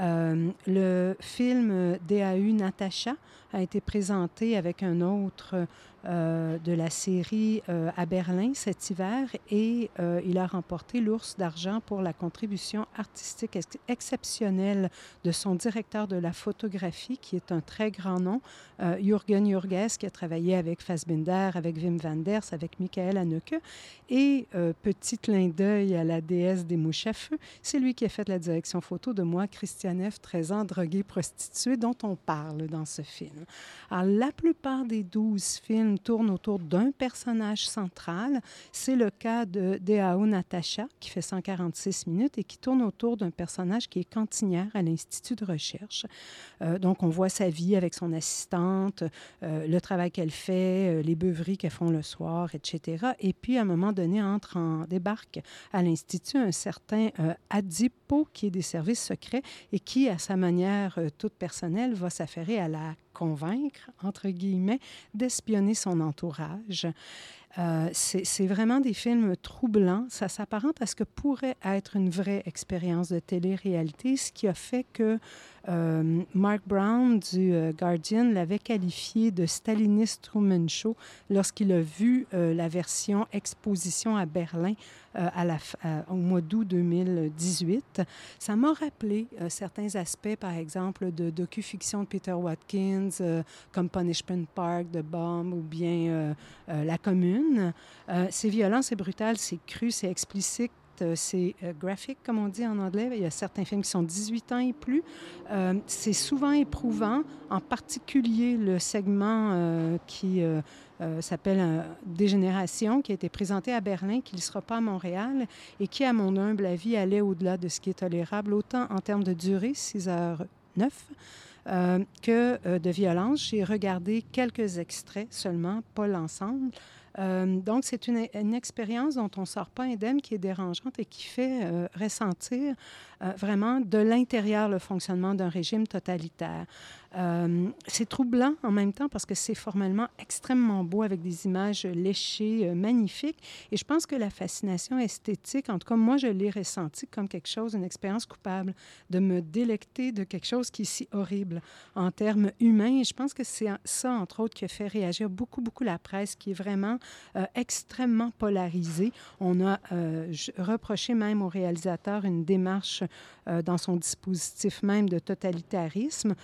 Euh, le film DAU Natacha a été présenté avec un autre euh, de la série euh, à Berlin cet hiver et euh, il a remporté l'ours d'argent pour la contribution artistique ex exceptionnelle de son directeur de la photographie, qui est un très grand nom, Jürgen Jürges, qui a travaillé avec Fassbinder, avec Wim Wenders, avec Michael Haneke. Et petit clin d'œil à la déesse des mouches à feu, c'est lui qui a fait la direction photo de moi, Christiane F., 13 ans, droguée prostituée, dont on parle dans ce film. Alors, la plupart des 12 films tourne autour d'un personnage central. C'est le cas de Deao Natasha, qui fait 146 minutes et qui tourne autour d'un personnage qui est cantinière à l'Institut de recherche. Euh, donc, on voit sa vie avec son assistante, euh, le travail qu'elle fait, euh, les beuveries qu'elles font le soir, etc. Et puis, à un moment donné, entre en débarque à l'Institut un certain Adipo, qui est des services secrets et qui, à sa manière toute personnelle, va s'affairer à la convaincre, entre guillemets, d'espionner son entourage. Euh, c'est vraiment des films troublants. Ça s'apparente à ce que pourrait être une vraie expérience de télé-réalité, ce qui a fait que euh, Mark Brown du euh, Guardian l'avait qualifié de staliniste Truman Show lorsqu'il a vu la version exposition à Berlin au mois d'août 2018. Ça m'a rappelé certains aspects, par exemple, de docu-fiction de Peter Watkins, comme Punishment Park de Bomb ou bien La Commune. C'est violent, c'est brutal, c'est cru, c'est explicite, euh, c'est euh, graphique, comme on dit en anglais. Il y a certains films qui sont 18 ans et plus. Euh, c'est souvent éprouvant, en particulier le segment qui s'appelle Dégénération, qui a été présenté à Berlin, qui ne sera pas à Montréal et qui, à mon humble avis, allait au-delà de ce qui est tolérable, autant en termes de durée, 6 heures 9, que de violence. J'ai regardé quelques extraits seulement, pas l'ensemble. Euh, donc, c'est une, expérience dont on ne sort pas indemne, qui est dérangeante et qui fait euh, ressentir euh, vraiment de l'intérieur le fonctionnement d'un régime totalitaire. Euh, c'est troublant en même temps parce que c'est formellement extrêmement beau avec des images léchées, euh, magnifiques. Et je pense que la fascination esthétique, en tout cas, moi, je l'ai ressenti comme quelque chose, une expérience coupable, de me délecter de quelque chose qui est si horrible en termes humains. Et je pense que c'est ça, entre autres, qui a fait réagir beaucoup, beaucoup la presse, qui est vraiment euh, extrêmement polarisée. On a reproché même au réalisateur une démarche dans son dispositif même de totalitarisme.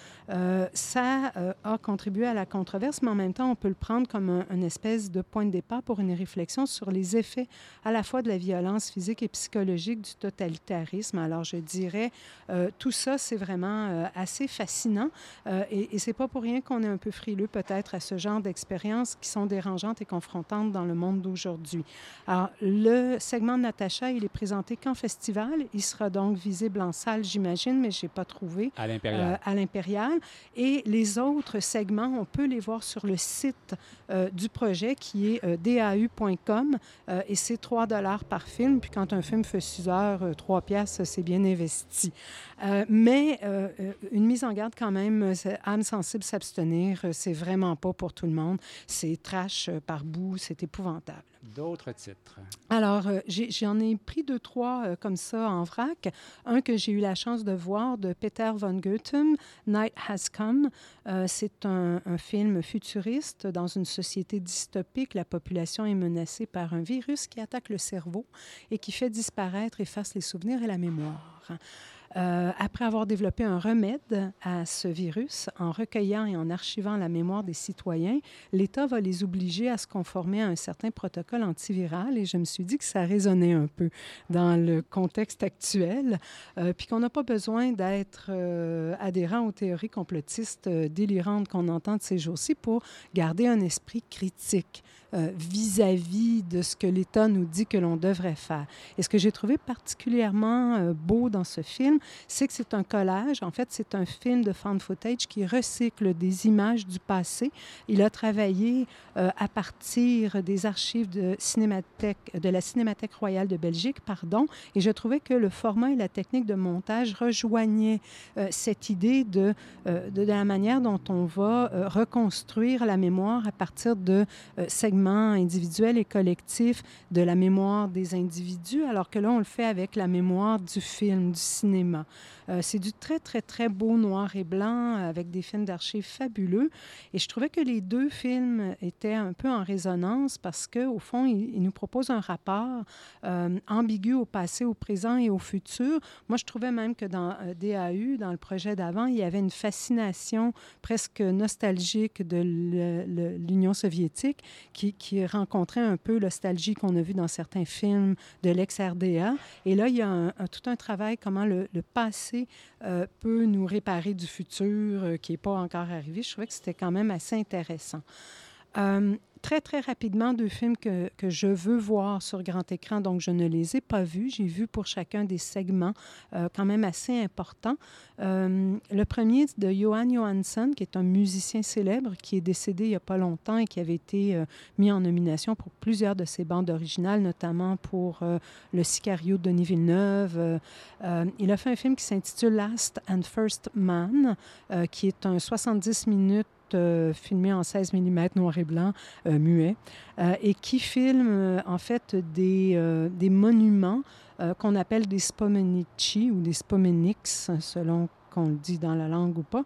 Ça euh, a contribué à la controverse, mais en même temps, on peut le prendre comme un, une espèce de point de départ pour une réflexion sur les effets à la fois de la violence physique et psychologique du totalitarisme. Alors, je dirais, euh, tout ça, c'est vraiment euh, assez fascinant euh, et, et c'est pas pour rien qu'on est un peu frileux peut-être à ce genre d'expériences qui sont dérangeantes et confrontantes dans le monde d'aujourd'hui. Alors, le segment de Natacha, il est présenté qu'en festival. Il sera donc visible en salle, j'imagine, mais je n'ai pas trouvé. À l'Impérial. à l'Impérial. Et les autres segments, on peut les voir sur le site euh, du projet qui est euh, dau.com euh, et c'est 3 dollars par film. Puis quand un film fait 6 heures, 3 pièces, c'est bien investi. Mais une mise en garde quand même, âme sensible s'abstenir, c'est vraiment pas pour tout le monde. C'est trash par bout, c'est épouvantable. D'autres titres? Alors, euh, j'en ai, ai, pris deux, trois euh, comme ça en vrac. Un que j'ai eu la chance de voir de Peter von Goethem, Night Has Come. Euh, C'est un, un, film futuriste dans une société dystopique. La population est menacée par un virus qui attaque le cerveau et qui fait disparaître, efface les souvenirs et la mémoire. Euh, après avoir développé un remède à ce virus, en recueillant et en archivant la mémoire des citoyens, l'État va les obliger à se conformer à un certain protocole antiviral. Et je me suis dit que ça résonnait un peu dans le contexte actuel, euh, puis qu'on n'a pas besoin d'être euh, adhérent aux théories complotistes euh, délirantes qu'on entend de ces jours-ci pour garder un esprit critique vis-à-vis -vis de ce que l'État nous dit que l'on devrait faire. Et ce que j'ai trouvé particulièrement beau dans ce film, c'est que c'est un collage. En fait, c'est un film de found footage qui recycle des images du passé. Il a travaillé euh, à partir des archives de, cinémathèque, de la Cinémathèque royale de Belgique, pardon, et je trouvais que le format et la technique de montage rejoignaient euh, cette idée de, euh, de, de, la manière dont on va euh, reconstruire la mémoire à partir de euh, segments individuels et collectifs de la mémoire des individus, alors que là, on le fait avec la mémoire du film, du cinéma. Euh, c'est du très, très, très beau noir et blanc avec des films d'archives fabuleux. Et je trouvais que les deux films étaient un peu en résonance parce qu'au fond, ils, ils, nous proposent un rapport euh, ambigu au passé, au présent et au futur. Moi, je trouvais même que dans euh, DAU, dans le projet d'avant, il y avait une fascination presque nostalgique de l'Union soviétique qui, qui rencontrait un peu la nostalgie qu'on a vu dans certains films de l'ex-RDA. Et là, il y a tout un travail, comment le, le passé euh, peut nous réparer du futur euh, qui n'est pas encore arrivé. Je trouvais que c'était quand même assez intéressant. Euh, très, très rapidement, deux films que, que, je veux voir sur grand écran, donc je ne les ai pas vus. J'ai vu pour chacun des segments euh, quand même assez importants. Euh, le premier de Johan Johansson, qui est un musicien célèbre, qui est décédé il n'y a pas longtemps et qui avait été euh, mis en nomination pour plusieurs de ses bandes originales, notamment pour Le Sicario de Denis Villeneuve. Il a fait un film qui s'intitule Last and First Man, qui est un 70 minutes euh, filmé en 16 mm noir et blanc, euh, muet, euh, et qui filme en fait des, des monuments qu'on appelle des spomenici ou des spomenics, selon qu'on le dit dans la langue ou pas.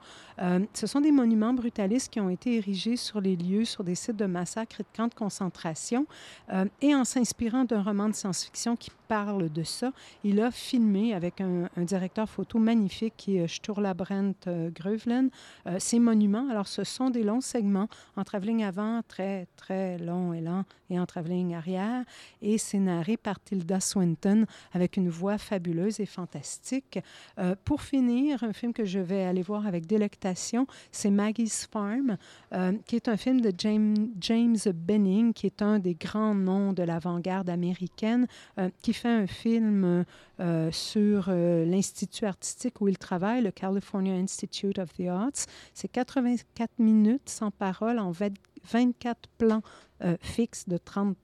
Ce sont des monuments brutalistes qui ont été érigés sur les lieux, sur des sites de massacres et de camps de concentration. Et en s'inspirant d'un roman de science-fiction qui parle de ça, il a filmé avec un, un directeur photo magnifique qui est Sturla Brent euh, Grövlen ces monuments. Alors, ce sont des longs segments en travelling avant, très, très long et lent, et en travelling arrière. Et c'est narré par Tilda Swinton avec une voix fabuleuse et fantastique. Euh, pour finir, un film que je vais aller voir avec délectation, c'est Maggie's Farm, euh, qui est un film de James, James Benning, qui est un des grands noms de l'avant-garde américaine, euh, qui fait un film euh, sur l'Institut artistique où il travaille, le California Institute of the Arts. C'est 84 minutes sans parole en 24 plans fixes de 30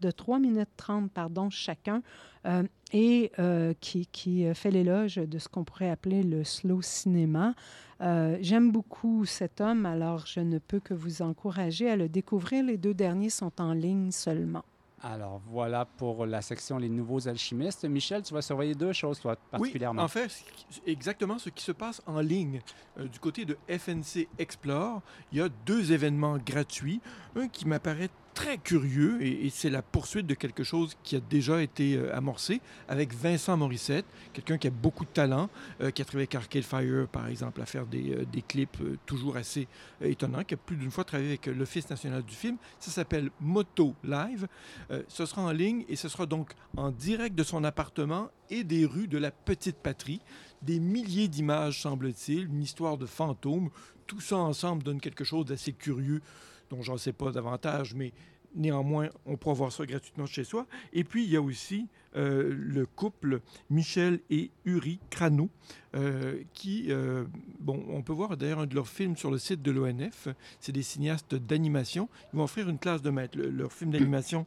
de 3 minutes 30 pardon, chacun euh, et euh, qui, fait l'éloge de ce qu'on pourrait appeler le slow cinéma. Euh, J'aime beaucoup cet homme, alors je ne peux que vous encourager à le découvrir. Les deux derniers sont en ligne seulement. Alors voilà pour la section Les nouveaux alchimistes. Michel, tu vas surveiller deux choses, toi, particulièrement. Oui, en fait, exactement ce qui se passe en ligne. Euh, du côté de FNC Explore, il y a deux événements gratuits. Un qui m'apparaît très curieux et, c'est la poursuite de quelque chose qui a déjà été euh, amorcé avec Vincent Morissette, quelqu'un qui a beaucoup de talent, euh, qui a travaillé avec Arcade Fire, par exemple, à faire des, euh, clips toujours assez étonnants, qui a plus d'une fois travaillé avec l'Office national du film. Ça s'appelle Moto Live. ce sera en ligne et ce sera donc en direct de son appartement et des rues de la petite patrie. Des milliers d'images, semble-t-il, une histoire de fantômes. Tout ça ensemble donne quelque chose d'assez curieux dont j'en sais pas davantage, mais néanmoins, on pourra voir ça gratuitement chez soi. Et puis, il y a aussi euh, le couple Michel et Uri Crano, euh, qui, euh, bon, on peut voir d'ailleurs un de leurs films sur le site de l'ONF. C'est des cinéastes d'animation. Ils vont offrir une classe de maître. leur film d'animation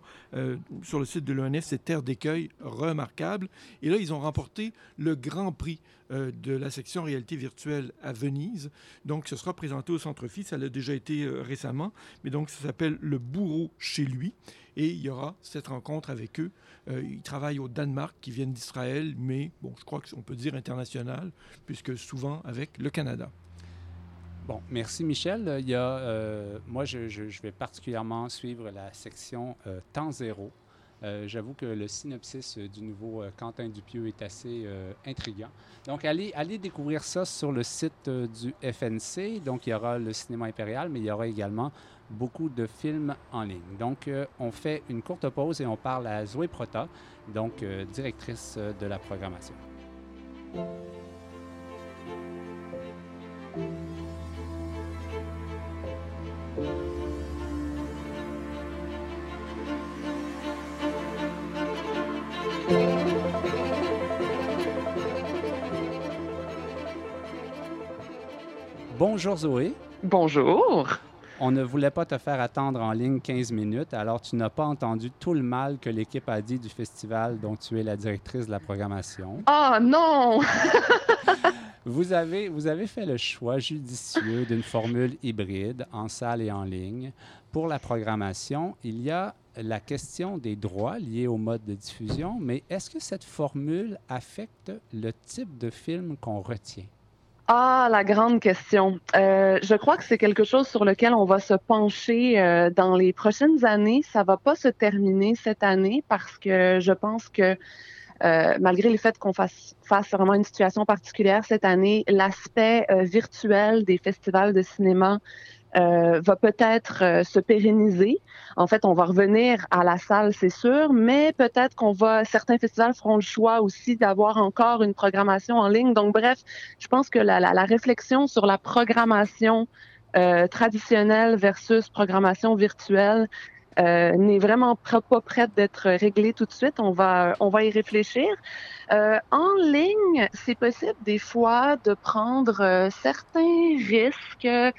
sur le site de l'ONF, c'est Terre d'écueil, remarquable. Et là, ils ont remporté le grand prix de la section réalité virtuelle à Venise. Donc, ce sera présenté au Centre Phi. Ça l'a déjà été récemment. Mais donc, ça s'appelle Le bourreau chez lui. Et il y aura cette rencontre avec eux. Euh, ils travaillent au Danemark, qui viennent d'Israël, mais bon, je crois qu'on peut dire international, puisque souvent avec le Canada. Bon, merci Michel. Il y a, euh, moi, je, vais particulièrement suivre la section euh, Temps zéro. J'avoue que le synopsis du nouveau Quentin Dupieux est assez intriguant. Donc, allez, allez découvrir ça sur le site du FNC. Donc, il y aura le cinéma impérial, mais il y aura également beaucoup de films en ligne. Donc, euh, on fait une courte pause et on parle à Zoé Prota, donc euh, directrice euh, de la programmation. Bonjour Zoé. Bonjour. On ne voulait pas te faire attendre en ligne 15 minutes, alors tu n'as pas entendu tout le mal que l'équipe a dit du festival dont tu es la directrice de la programmation. Ah non! vous, avez, vous avez fait le choix judicieux d'une formule hybride en salle et en ligne. Pour la programmation, il y a la question des droits liés au mode de diffusion, mais est-ce que cette formule affecte le type de film qu'on retient? Ah, la grande question. Euh, je crois que c'est quelque chose sur lequel on va se pencher euh, dans les prochaines années. Ça va pas se terminer cette année parce que je pense que euh, malgré le fait qu'on fasse vraiment une situation particulière cette année, l'aspect virtuel des festivals de cinéma va peut-être euh, se pérenniser. En fait, on va revenir à la salle, c'est sûr, mais peut-être qu'on va, certains festivals feront le choix aussi d'avoir encore une programmation en ligne. Donc, bref, je pense que la, la, la réflexion sur la programmation euh, traditionnelle versus programmation virtuelle euh, n'est vraiment pas prête d'être réglée tout de suite. On va, on va y réfléchir. Euh, en ligne, c'est possible des fois de prendre certains risques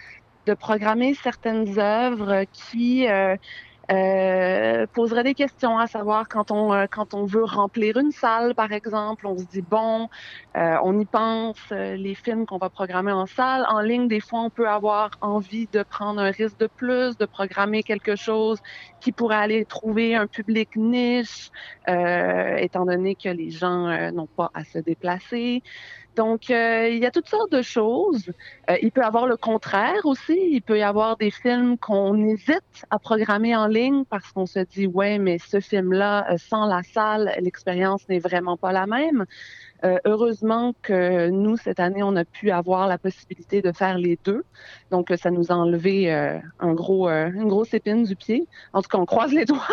de programmer certaines œuvres qui euh, euh, poseraient des questions, à savoir quand on euh, quand on veut remplir une salle, par exemple, on se dit bon, euh, on y pense, les films qu'on va programmer en salle, en ligne, des fois on peut avoir envie de prendre un risque de plus, de programmer quelque chose qui pourrait aller trouver un public niche, étant donné que les gens n'ont pas à se déplacer. Donc, euh, il y a toutes sortes de choses. Euh, il peut y avoir le contraire aussi. Il peut y avoir des films qu'on hésite à programmer en ligne parce qu'on se dit, ouais, mais ce film-là, euh, sans la salle, l'expérience n'est vraiment pas la même. Euh, heureusement que nous, cette année, on a pu avoir la possibilité de faire les deux. Donc, ça nous a enlevé euh, un gros, euh, une grosse épine du pied. En tout cas, on croise les doigts.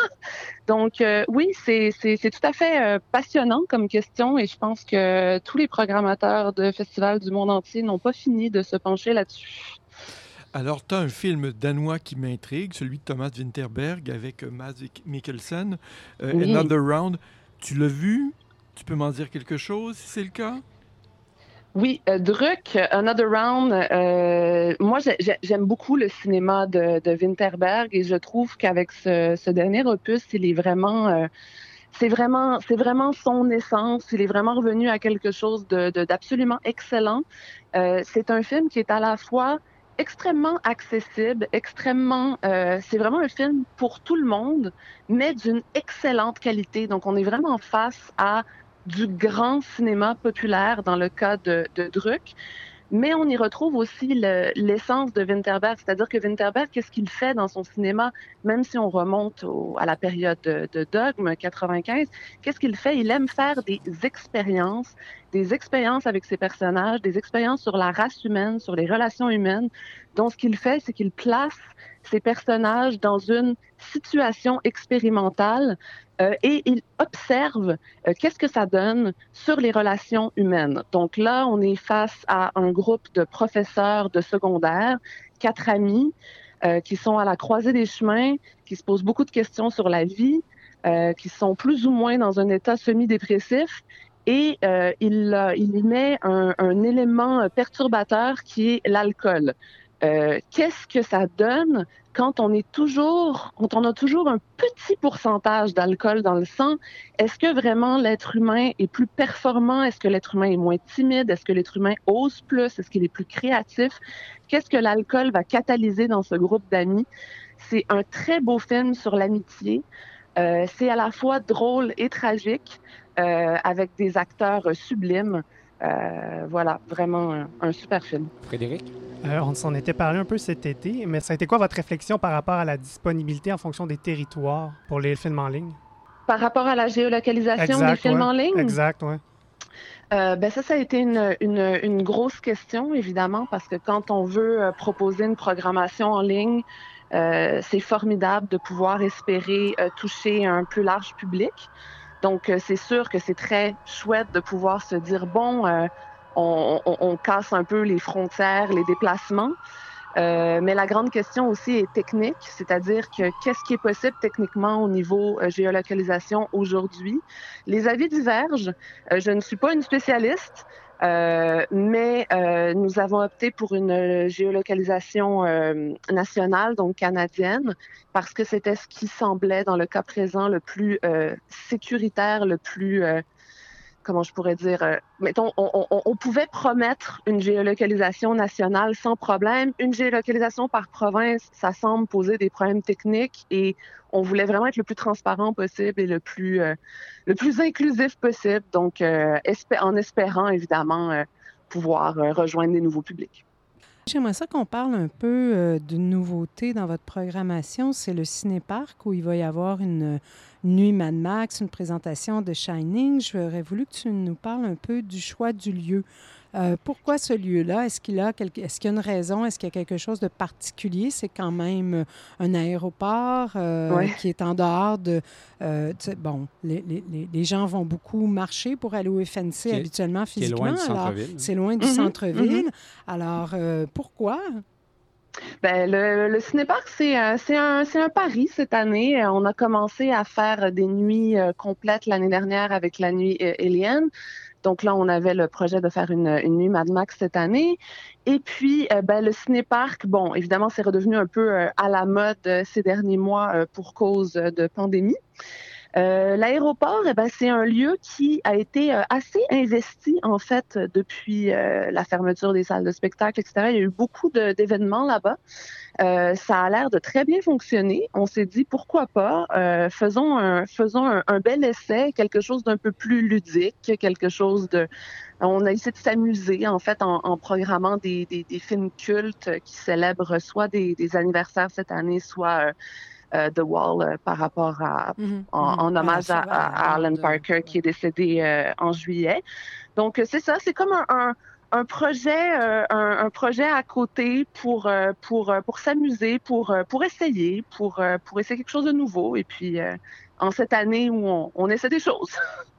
Donc, oui, c'est tout à fait passionnant comme question et je pense que tous les programmateurs de festivals du monde entier n'ont pas fini de se pencher là-dessus. Alors, tu as un film danois qui m'intrigue, celui de Thomas Winterberg avec Mads Mikkelsen, Another Round. Tu l'as vu? Tu peux m'en dire quelque chose si c'est le cas? Oui, euh, Druck, Another Round, euh, moi j'aime beaucoup le cinéma de, Winterberg et je trouve qu'avec ce, dernier opus, il est vraiment, euh, c'est vraiment, c'est vraiment son essence. Il est vraiment revenu à quelque chose d'absolument excellent. c'est un film qui est à la fois extrêmement accessible, extrêmement, c'est vraiment un film pour tout le monde, mais d'une excellente qualité. Donc on est vraiment face à du grand cinéma populaire dans le cas de, Druck. mais on y retrouve aussi l'essence de Winterberg, c'est-à-dire que Winterberg, qu'est-ce qu'il fait dans son cinéma, même si on remonte à la période de, de Dogme 95, qu'est-ce qu'il fait? Il aime faire des expériences, des expériences avec ses personnages, des expériences sur la race humaine, sur les relations humaines. Donc, ce qu'il fait, c'est qu'il place ses personnages dans une situation expérimentale euh, et il observe euh, qu'est-ce que ça donne sur les relations humaines. Donc là, on est face à un groupe de professeurs de secondaire, quatre amis euh, qui sont à la croisée des chemins, qui se posent beaucoup de questions sur la vie, qui sont plus ou moins dans un état semi-dépressif et il, il met un, élément perturbateur qui est l'alcool. Euh, qu'est-ce que ça donne quand on est toujours, quand on a toujours un petit pourcentage d'alcool dans le sang? Est-ce que vraiment l'être humain est plus performant? Est-ce que l'être humain est moins timide? Est-ce que l'être humain ose plus? Est-ce qu'il est plus créatif? Qu'est-ce que l'alcool va catalyser dans ce groupe d'amis? C'est un très beau film sur l'amitié. Euh, c'est à la fois drôle et tragique, euh, avec des acteurs sublimes. Euh, voilà, vraiment un, un super film. Frédéric? Euh, on s'en était parlé un peu cet été, mais ça a été quoi votre réflexion par rapport à la disponibilité en fonction des territoires pour les films en ligne? Par rapport à la géolocalisation exact, des films ouais. en ligne? Exact, oui. Euh, ben ça, ça a été une, une, une, grosse question, évidemment, parce que quand on veut euh, proposer une programmation en ligne, euh, c'est formidable de pouvoir espérer euh, toucher un plus large public. Donc, c'est sûr que c'est très chouette de pouvoir se dire, bon, on, on, on, casse un peu les frontières, les déplacements. Euh, mais la grande question aussi est technique, c'est-à-dire que qu'est-ce qui est possible techniquement au niveau euh, géolocalisation aujourd'hui? Les avis divergent. Euh, je ne suis pas une spécialiste, mais nous avons opté pour une géolocalisation nationale, donc canadienne, parce que c'était ce qui semblait, dans le cas présent, le plus sécuritaire, le plus comment je pourrais dire, euh, mettons, on, pouvait promettre une géolocalisation nationale sans problème. Une géolocalisation par province, ça semble poser des problèmes techniques et on voulait vraiment être le plus transparent possible et le plus, euh, le plus inclusif possible. Donc, euh, en espérant évidemment pouvoir rejoindre des nouveaux publics. J'aimerais ça qu'on parle un peu euh, d'une nouveauté dans votre programmation. C'est le Cinéparc où il va y avoir une nuit Mad Max, une présentation de Shining. J'aurais voulu que tu nous parles un peu du choix du lieu. Euh, pourquoi ce lieu-là? Est-ce qu'il a est-ce qu'il y a une raison? Est-ce qu'il y a quelque chose de particulier? C'est quand même un aéroport euh, ouais. qui est en dehors de... Euh, bon, les, les, les, gens vont beaucoup marcher pour aller au FNC est, habituellement, physiquement. C'est loin du -hmm, centre-ville. -hmm. Alors, euh, pourquoi? Ben, le, le cinéparc, c'est un, un, pari cette année. On a commencé à faire des nuits euh, complètes l'année dernière avec la nuit euh, Eliane. Donc là, on avait le projet de faire une, une nuit Mad Max cette année. Et puis, euh, ben, le cinéparc, bon, évidemment, c'est redevenu un peu euh, à la mode euh, ces derniers mois pour cause de pandémie. Euh, L'aéroport, eh ben, c'est un lieu qui a été euh, assez investi en fait depuis euh, la fermeture des salles de spectacle, etc. Il y a eu beaucoup d'événements là-bas. ça a l'air de très bien fonctionner. On s'est dit pourquoi pas, faisons, un, faisons un, un, bel essai, quelque chose d'un peu plus ludique, quelque chose de. On a essayé de s'amuser en fait en, en programmant des, des, des, films cultes qui célèbrent soit des, des anniversaires cette année, soit euh, The Wall euh, par rapport à, mm -hmm. en, en, hommage à, à, Alan Parker qui est décédé euh, en juillet. Donc c'est ça, c'est comme un, un, un projet, un, un, projet à côté pour pour pour s'amuser, pour pour essayer, pour pour essayer quelque chose de nouveau. Et puis en cette année où on, on essaie des choses.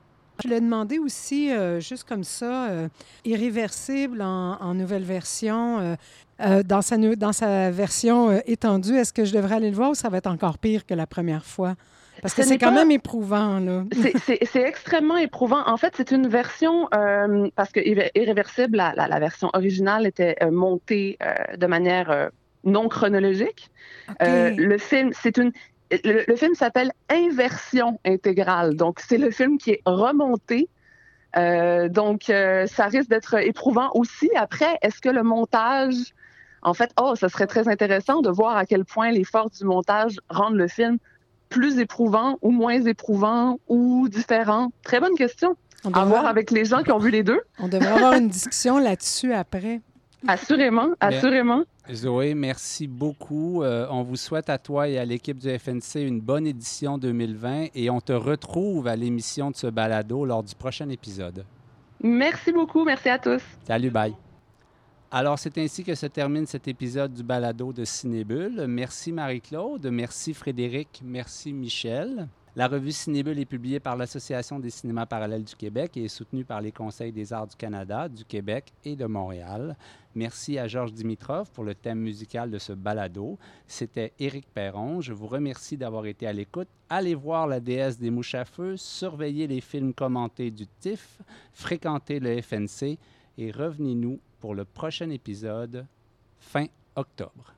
Je l'ai demandé aussi, euh, juste comme ça, euh, irréversible en, en, nouvelle version. Euh, dans, sa, dans sa version étendue, est-ce que je devrais aller le voir ou ça va être encore pire que la première fois? Parce que c'est quand pas... même éprouvant, là. C'est extrêmement éprouvant. En fait, c'est une version, euh, parce que Irréversible, la, la, la, version originale était euh, montée euh, de manière non chronologique. Okay. le film, c'est une. Le, le film s'appelle Inversion intégrale. Donc, c'est le film qui est remonté euh, donc, euh, ça risque d'être éprouvant aussi. Après, est-ce que le montage, en fait, oh, ça serait très intéressant de voir à quel point les forces du montage rendent le film plus éprouvant ou moins éprouvant ou différent. Très bonne question. On à voir avec les gens qui ont vu les deux. On devrait avoir une discussion là-dessus après. Assurément, assurément. Zoé, merci beaucoup. Euh, on vous souhaite à toi et à l'équipe du FNC une bonne édition 2020 et on te retrouve à l'émission de ce balado lors du prochain épisode. Merci beaucoup. Merci à tous. Salut, bye. Alors, c'est ainsi que se termine cet épisode du balado de Cinébule. Merci Marie-Claude, merci Frédéric, merci Michel. La revue Cinébule est publiée par l'Association des cinémas parallèles du Québec et est soutenue par les Conseils des arts du Canada, du Québec et de Montréal. Merci à Georges Dimitrov pour le thème musical de ce balado. C'était Éric Perron. Je vous remercie d'avoir été à l'écoute. Allez voir la déesse des mouches à feu, surveillez les films commentés du TIFF, fréquentez le FNC et revenez-nous pour le prochain épisode fin octobre.